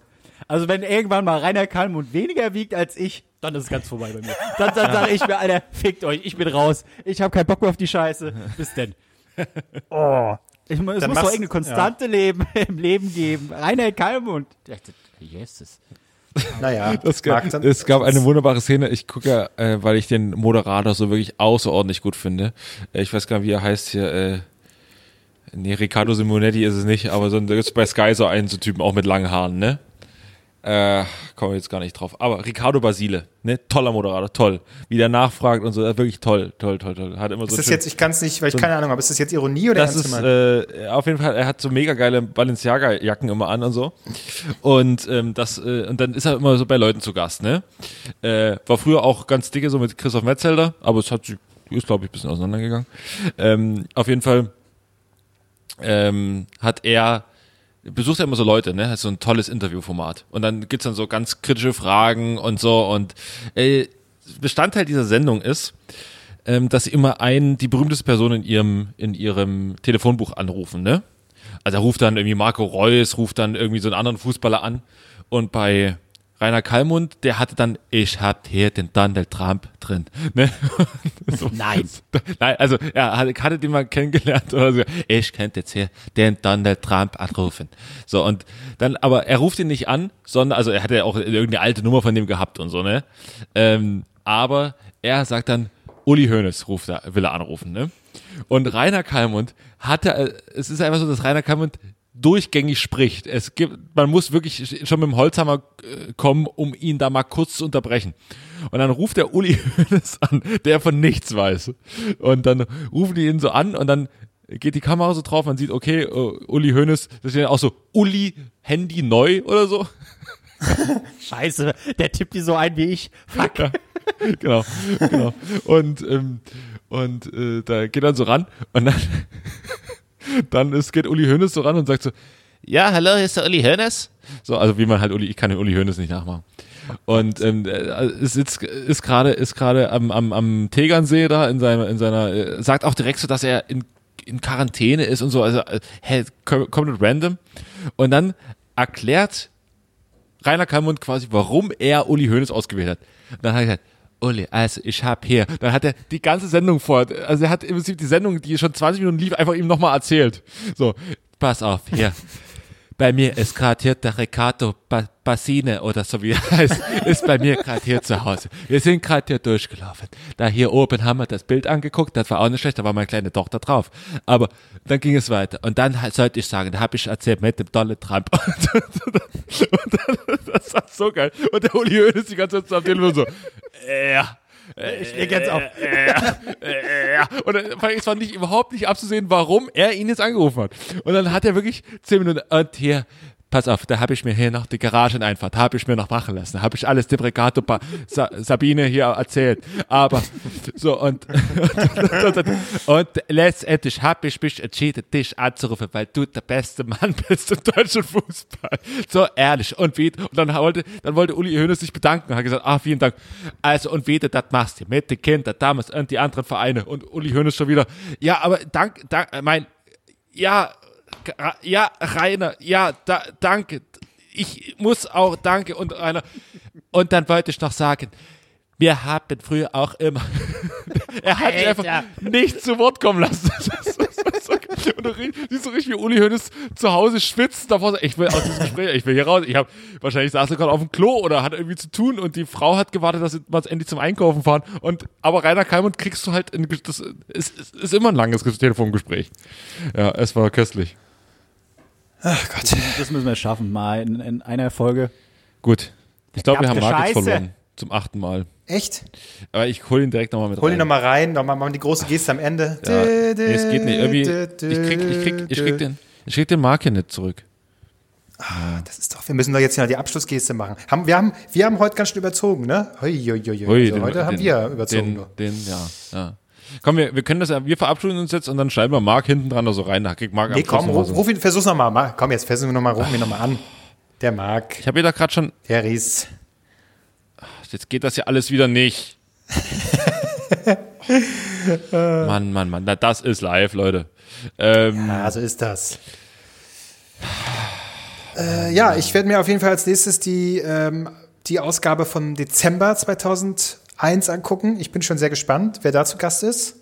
Also wenn irgendwann mal Rainer Kallmund weniger wiegt als ich, dann ist es ganz vorbei bei mir. Dann, dann sage ich mir, Alter, fickt euch, ich bin raus. Ich habe keinen Bock mehr auf die Scheiße. Bis denn. Oh. Ich, es muss Dann doch machst- irgendeine konstante Leben im Leben geben. Rainer dachte, Jesus. Naja, Es mag gab, dann- es gab eine wunderbare Szene. Ich gucke ja, äh, weil ich den Moderator so wirklich außerordentlich gut finde. Äh, ich weiß gar nicht, wie er heißt hier. Äh, nee, Riccardo Simonetti ist es nicht, aber so, ein- bei Sky so einen so Typen auch mit langen Haaren, ne? Äh, kommen wir jetzt gar nicht drauf. Aber Riccardo Basile, ne? Toller Moderator, toll. Wie der nachfragt und so, äh, wirklich toll, toll, toll, toll. Hat immer so Ist das schön- jetzt, ich kann es nicht, weil ich keine Ahnung habe, ist das jetzt Ironie oder das ist äh, auf jeden Fall, er hat so mega geile Balenciaga-Jacken immer an und so. Und ähm, das, äh, und dann ist er immer so bei Leuten zu Gast, ne? Äh, war früher auch ganz dicke, so mit Christoph Metzelder, aber es hat sich, ist, glaube ich, ein bisschen auseinandergegangen. Ähm, auf jeden Fall ähm, hat er besucht er immer so Leute, ne? Hat so ein tolles Interviewformat. Und dann gibt's dann so ganz kritische Fragen und so. Und äh, Bestandteil dieser Sendung ist, ähm, dass sie immer einen, die berühmteste Person in ihrem, in ihrem Telefonbuch anrufen, ne? Also er ruft dann irgendwie Marco Reus, ruft dann irgendwie so einen anderen Fußballer an. Und bei Rainer Kallmund, der hatte dann, ich hab hier den Donald Trump drin. Ne? so. Nein. Nein, also er hatte, hatte den mal kennengelernt oder so. Ich könnte jetzt hier den Donald Trump anrufen. So und dann, aber er ruft ihn nicht an, sondern, also er hatte ja auch irgendeine alte Nummer von dem gehabt und so, ne? Ähm, aber er sagt dann, Uli Hoeneß ruft er, will er anrufen, ne? Und Rainer Kallmund hatte, äh, es ist einfach so, dass Rainer Kallmund durchgängig spricht. Es gibt, man muss wirklich schon mit dem Holzhammer äh, kommen, um ihn da mal kurz zu unterbrechen. Und dann ruft der Uli Hoeneß an, der von nichts weiß. Und dann rufen die ihn so an und dann geht die Kamera so drauf, man sieht, okay, uh, Uli Hoeneß, das steht dann auch so, Uli, Handy neu oder so. Scheiße, der tippt die so ein wie ich. Fuck. genau, genau. Und, ähm, und äh, da geht dann so ran und dann dann ist, geht Uli Hoeneß so ran und sagt so, ja, hallo, hier ist der Uli Hoeneß. So, also wie man halt Uli, ich kann den Uli Hoeneß nicht nachmachen. Und ähm, äh, ist jetzt ist gerade ist gerade am, am, am Tegernsee da in seiner in seiner äh, sagt auch direkt so, dass er in, in Quarantäne ist und so, also äh, hä, kom- komplett random. Und dann erklärt Rainer Kallmund quasi, warum er Uli Hoeneß ausgewählt hat. Und dann hat er gesagt, Uli, also ich habe hier, dann hat er die ganze Sendung vor, also er hat im Prinzip die Sendung, die schon 20 Minuten lief, einfach ihm nochmal erzählt. So, pass auf, hier. Bei mir ist gerade hier der Riccardo ba Bassine oder so wie er heißt, ist bei mir gerade hier zu Hause. Wir sind gerade hier durchgelaufen. Da hier oben haben wir das Bild angeguckt, das war auch nicht schlecht, da war meine kleine Tochter drauf. Aber dann ging es weiter. Und dann halt sollte ich sagen, da habe ich erzählt mit dem Donald Trump. Und dann, das war so geil. Und der Uli Hoeneß die ganze Zeit so am Telefon so, ja. Ich leg jetzt auf. Äh, ja. Und dann, es war nicht, überhaupt nicht abzusehen, warum er ihn jetzt angerufen hat. Und dann hat er wirklich zehn Minuten, und hier, pass auf, da habe ich mir hier noch die Garageneinfahrt, habe ich mir noch machen lassen, habe ich alles dem Regato Sa Sabine hier erzählt. Aber, so, und, und, und, und letztendlich habe ich mich entschieden, dich anzurufen, weil du der beste Mann bist im deutschen Fußball. So ehrlich. Und wie, und dann wollte, dann wollte Uli Hoeneß sich bedanken, hat gesagt, ah, vielen Dank. Also, und wie du das machst, hier mit den Kindern, damals und die anderen Vereine. Und Uli Hoeneß schon wieder, ja, aber dank, dank, mein, ja, ja, Rainer, ja, da, danke. Ich muss auch danke und Rainer. Und dann wollte ich noch sagen, wir haben früher auch immer. er hat mich einfach nicht zu Wort kommen lassen. Und du siehst so richtig, wie Uli Hoeneß zu Hause schwitzt davor. Ich will aus diesem Gespräch, ich will hier raus. Ich habe wahrscheinlich saß er gerade auf dem Klo oder hat irgendwie zu tun und die Frau hat gewartet, dass sie mal endlich zum Einkaufen fahren. Und aber Rainer Kalmund kriegst du halt, in, das ist, ist, ist immer ein langes Telefongespräch. Ja, es war köstlich. Ach Gott. Das müssen wir schaffen, mal in, in einer Folge. Gut. Ich glaube, wir haben Scheiße. verloren. Zum achten Mal. Echt? Aber ich hole ihn direkt nochmal mit Hol rein. ihn nochmal rein, nochmal machen die große Geste am Ende. Ja, nee, es geht nicht. Irgendwie, ich krieg, ich krieg, ich krieg den, ich krieg den Marc hier nicht zurück. Das ist doch, wir müssen doch jetzt noch die Abschlussgeste machen. Haben, wir, haben, wir haben heute ganz schön überzogen, ne? Hui, hui, hui, hui. Ui, also den- heute haben den- wir überzogen. Den, den, ja, ja. Komm, wir, wir können das ja, wir verabschieden uns jetzt und dann schreiben wir Marc hinten dran da so rein. Da kriegt Marc Nee, komm, ruf, ruf ihn, versuch's nochmal. Komm, jetzt versuchen wir nochmal, rufen wir nochmal an. Der Marc, Ich habe hier da gerade schon, der Ries. jetzt geht das ja alles wieder nicht. Mann, Mann, Mann, na, das ist live, Leute. Ähm, Ja, so ist das. Äh, ja, ich werde mir auf jeden Fall als nächstes die, ähm, die Ausgabe vom Dezember 2001 angucken. Ich bin schon sehr gespannt, wer da zu Gast ist.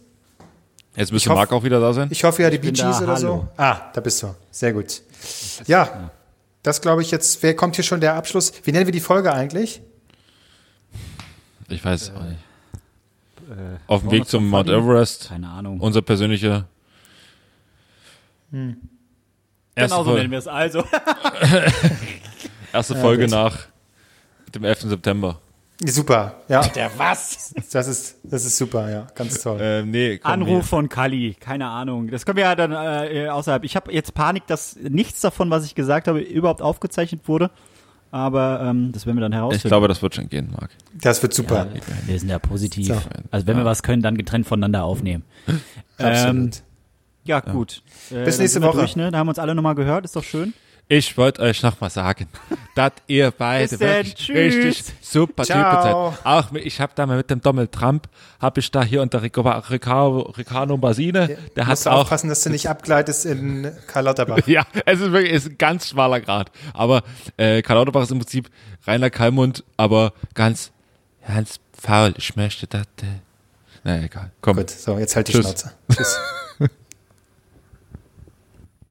jetzt müsste Marc auch wieder da sein. Ich hoffe ja, die Bee Gees oder so. hallo. Ah, da bist du. Sehr gut. Ja, das glaube ich jetzt. Wer kommt hier schon der Abschluss? Wie nennen wir die Folge eigentlich? Ich weiß auch nicht. Äh, Auf dem Weg zum Mount? Everest. Keine Ahnung. Unser persönlicher. Erste, Genau so nennen Folge, wir es also. erste Folge nach dem 11. September. Super, ja. Der was? Das ist, das ist super, ja. Ganz toll. Äh, nee, komm, Anruf von Kali, keine Ahnung. Das können wir ja dann äh, außerhalb. Ich habe jetzt Panik, dass nichts davon, was ich gesagt habe, überhaupt aufgezeichnet wurde. Aber ähm, das werden wir dann hier. Ich herausfinden. glaube, das wird schon gehen, Marc. Das wird super. wir sind ja positiv. So. Also wenn wir was können, dann getrennt voneinander aufnehmen. Ähm, Absolut. ja, gut. Äh, Bis dann nächste Woche. Durch, ne? Da haben wir uns alle nochmal gehört, ist doch schön. Ich wollte euch noch mal sagen, dass ihr beide denn. wirklich Tschüss. richtig super Ciao. Typen seid. Auch ich habe da mal mit dem Donald Trump, habe ich da hier unter Ricardo Basine, der hat Musst du auch aufpassen, dass du nicht abgleitest in Karl Lauterbach. Ja, es ist wirklich ist ein ganz schmaler Grad. Aber äh, Karl Lauterbach ist im Prinzip Rainer Kallmund, aber ganz, ganz faul. Ich möchte das. Äh, na egal. Komm. Gut, so, jetzt halt die Tschüss. Schnauze. Tschüss.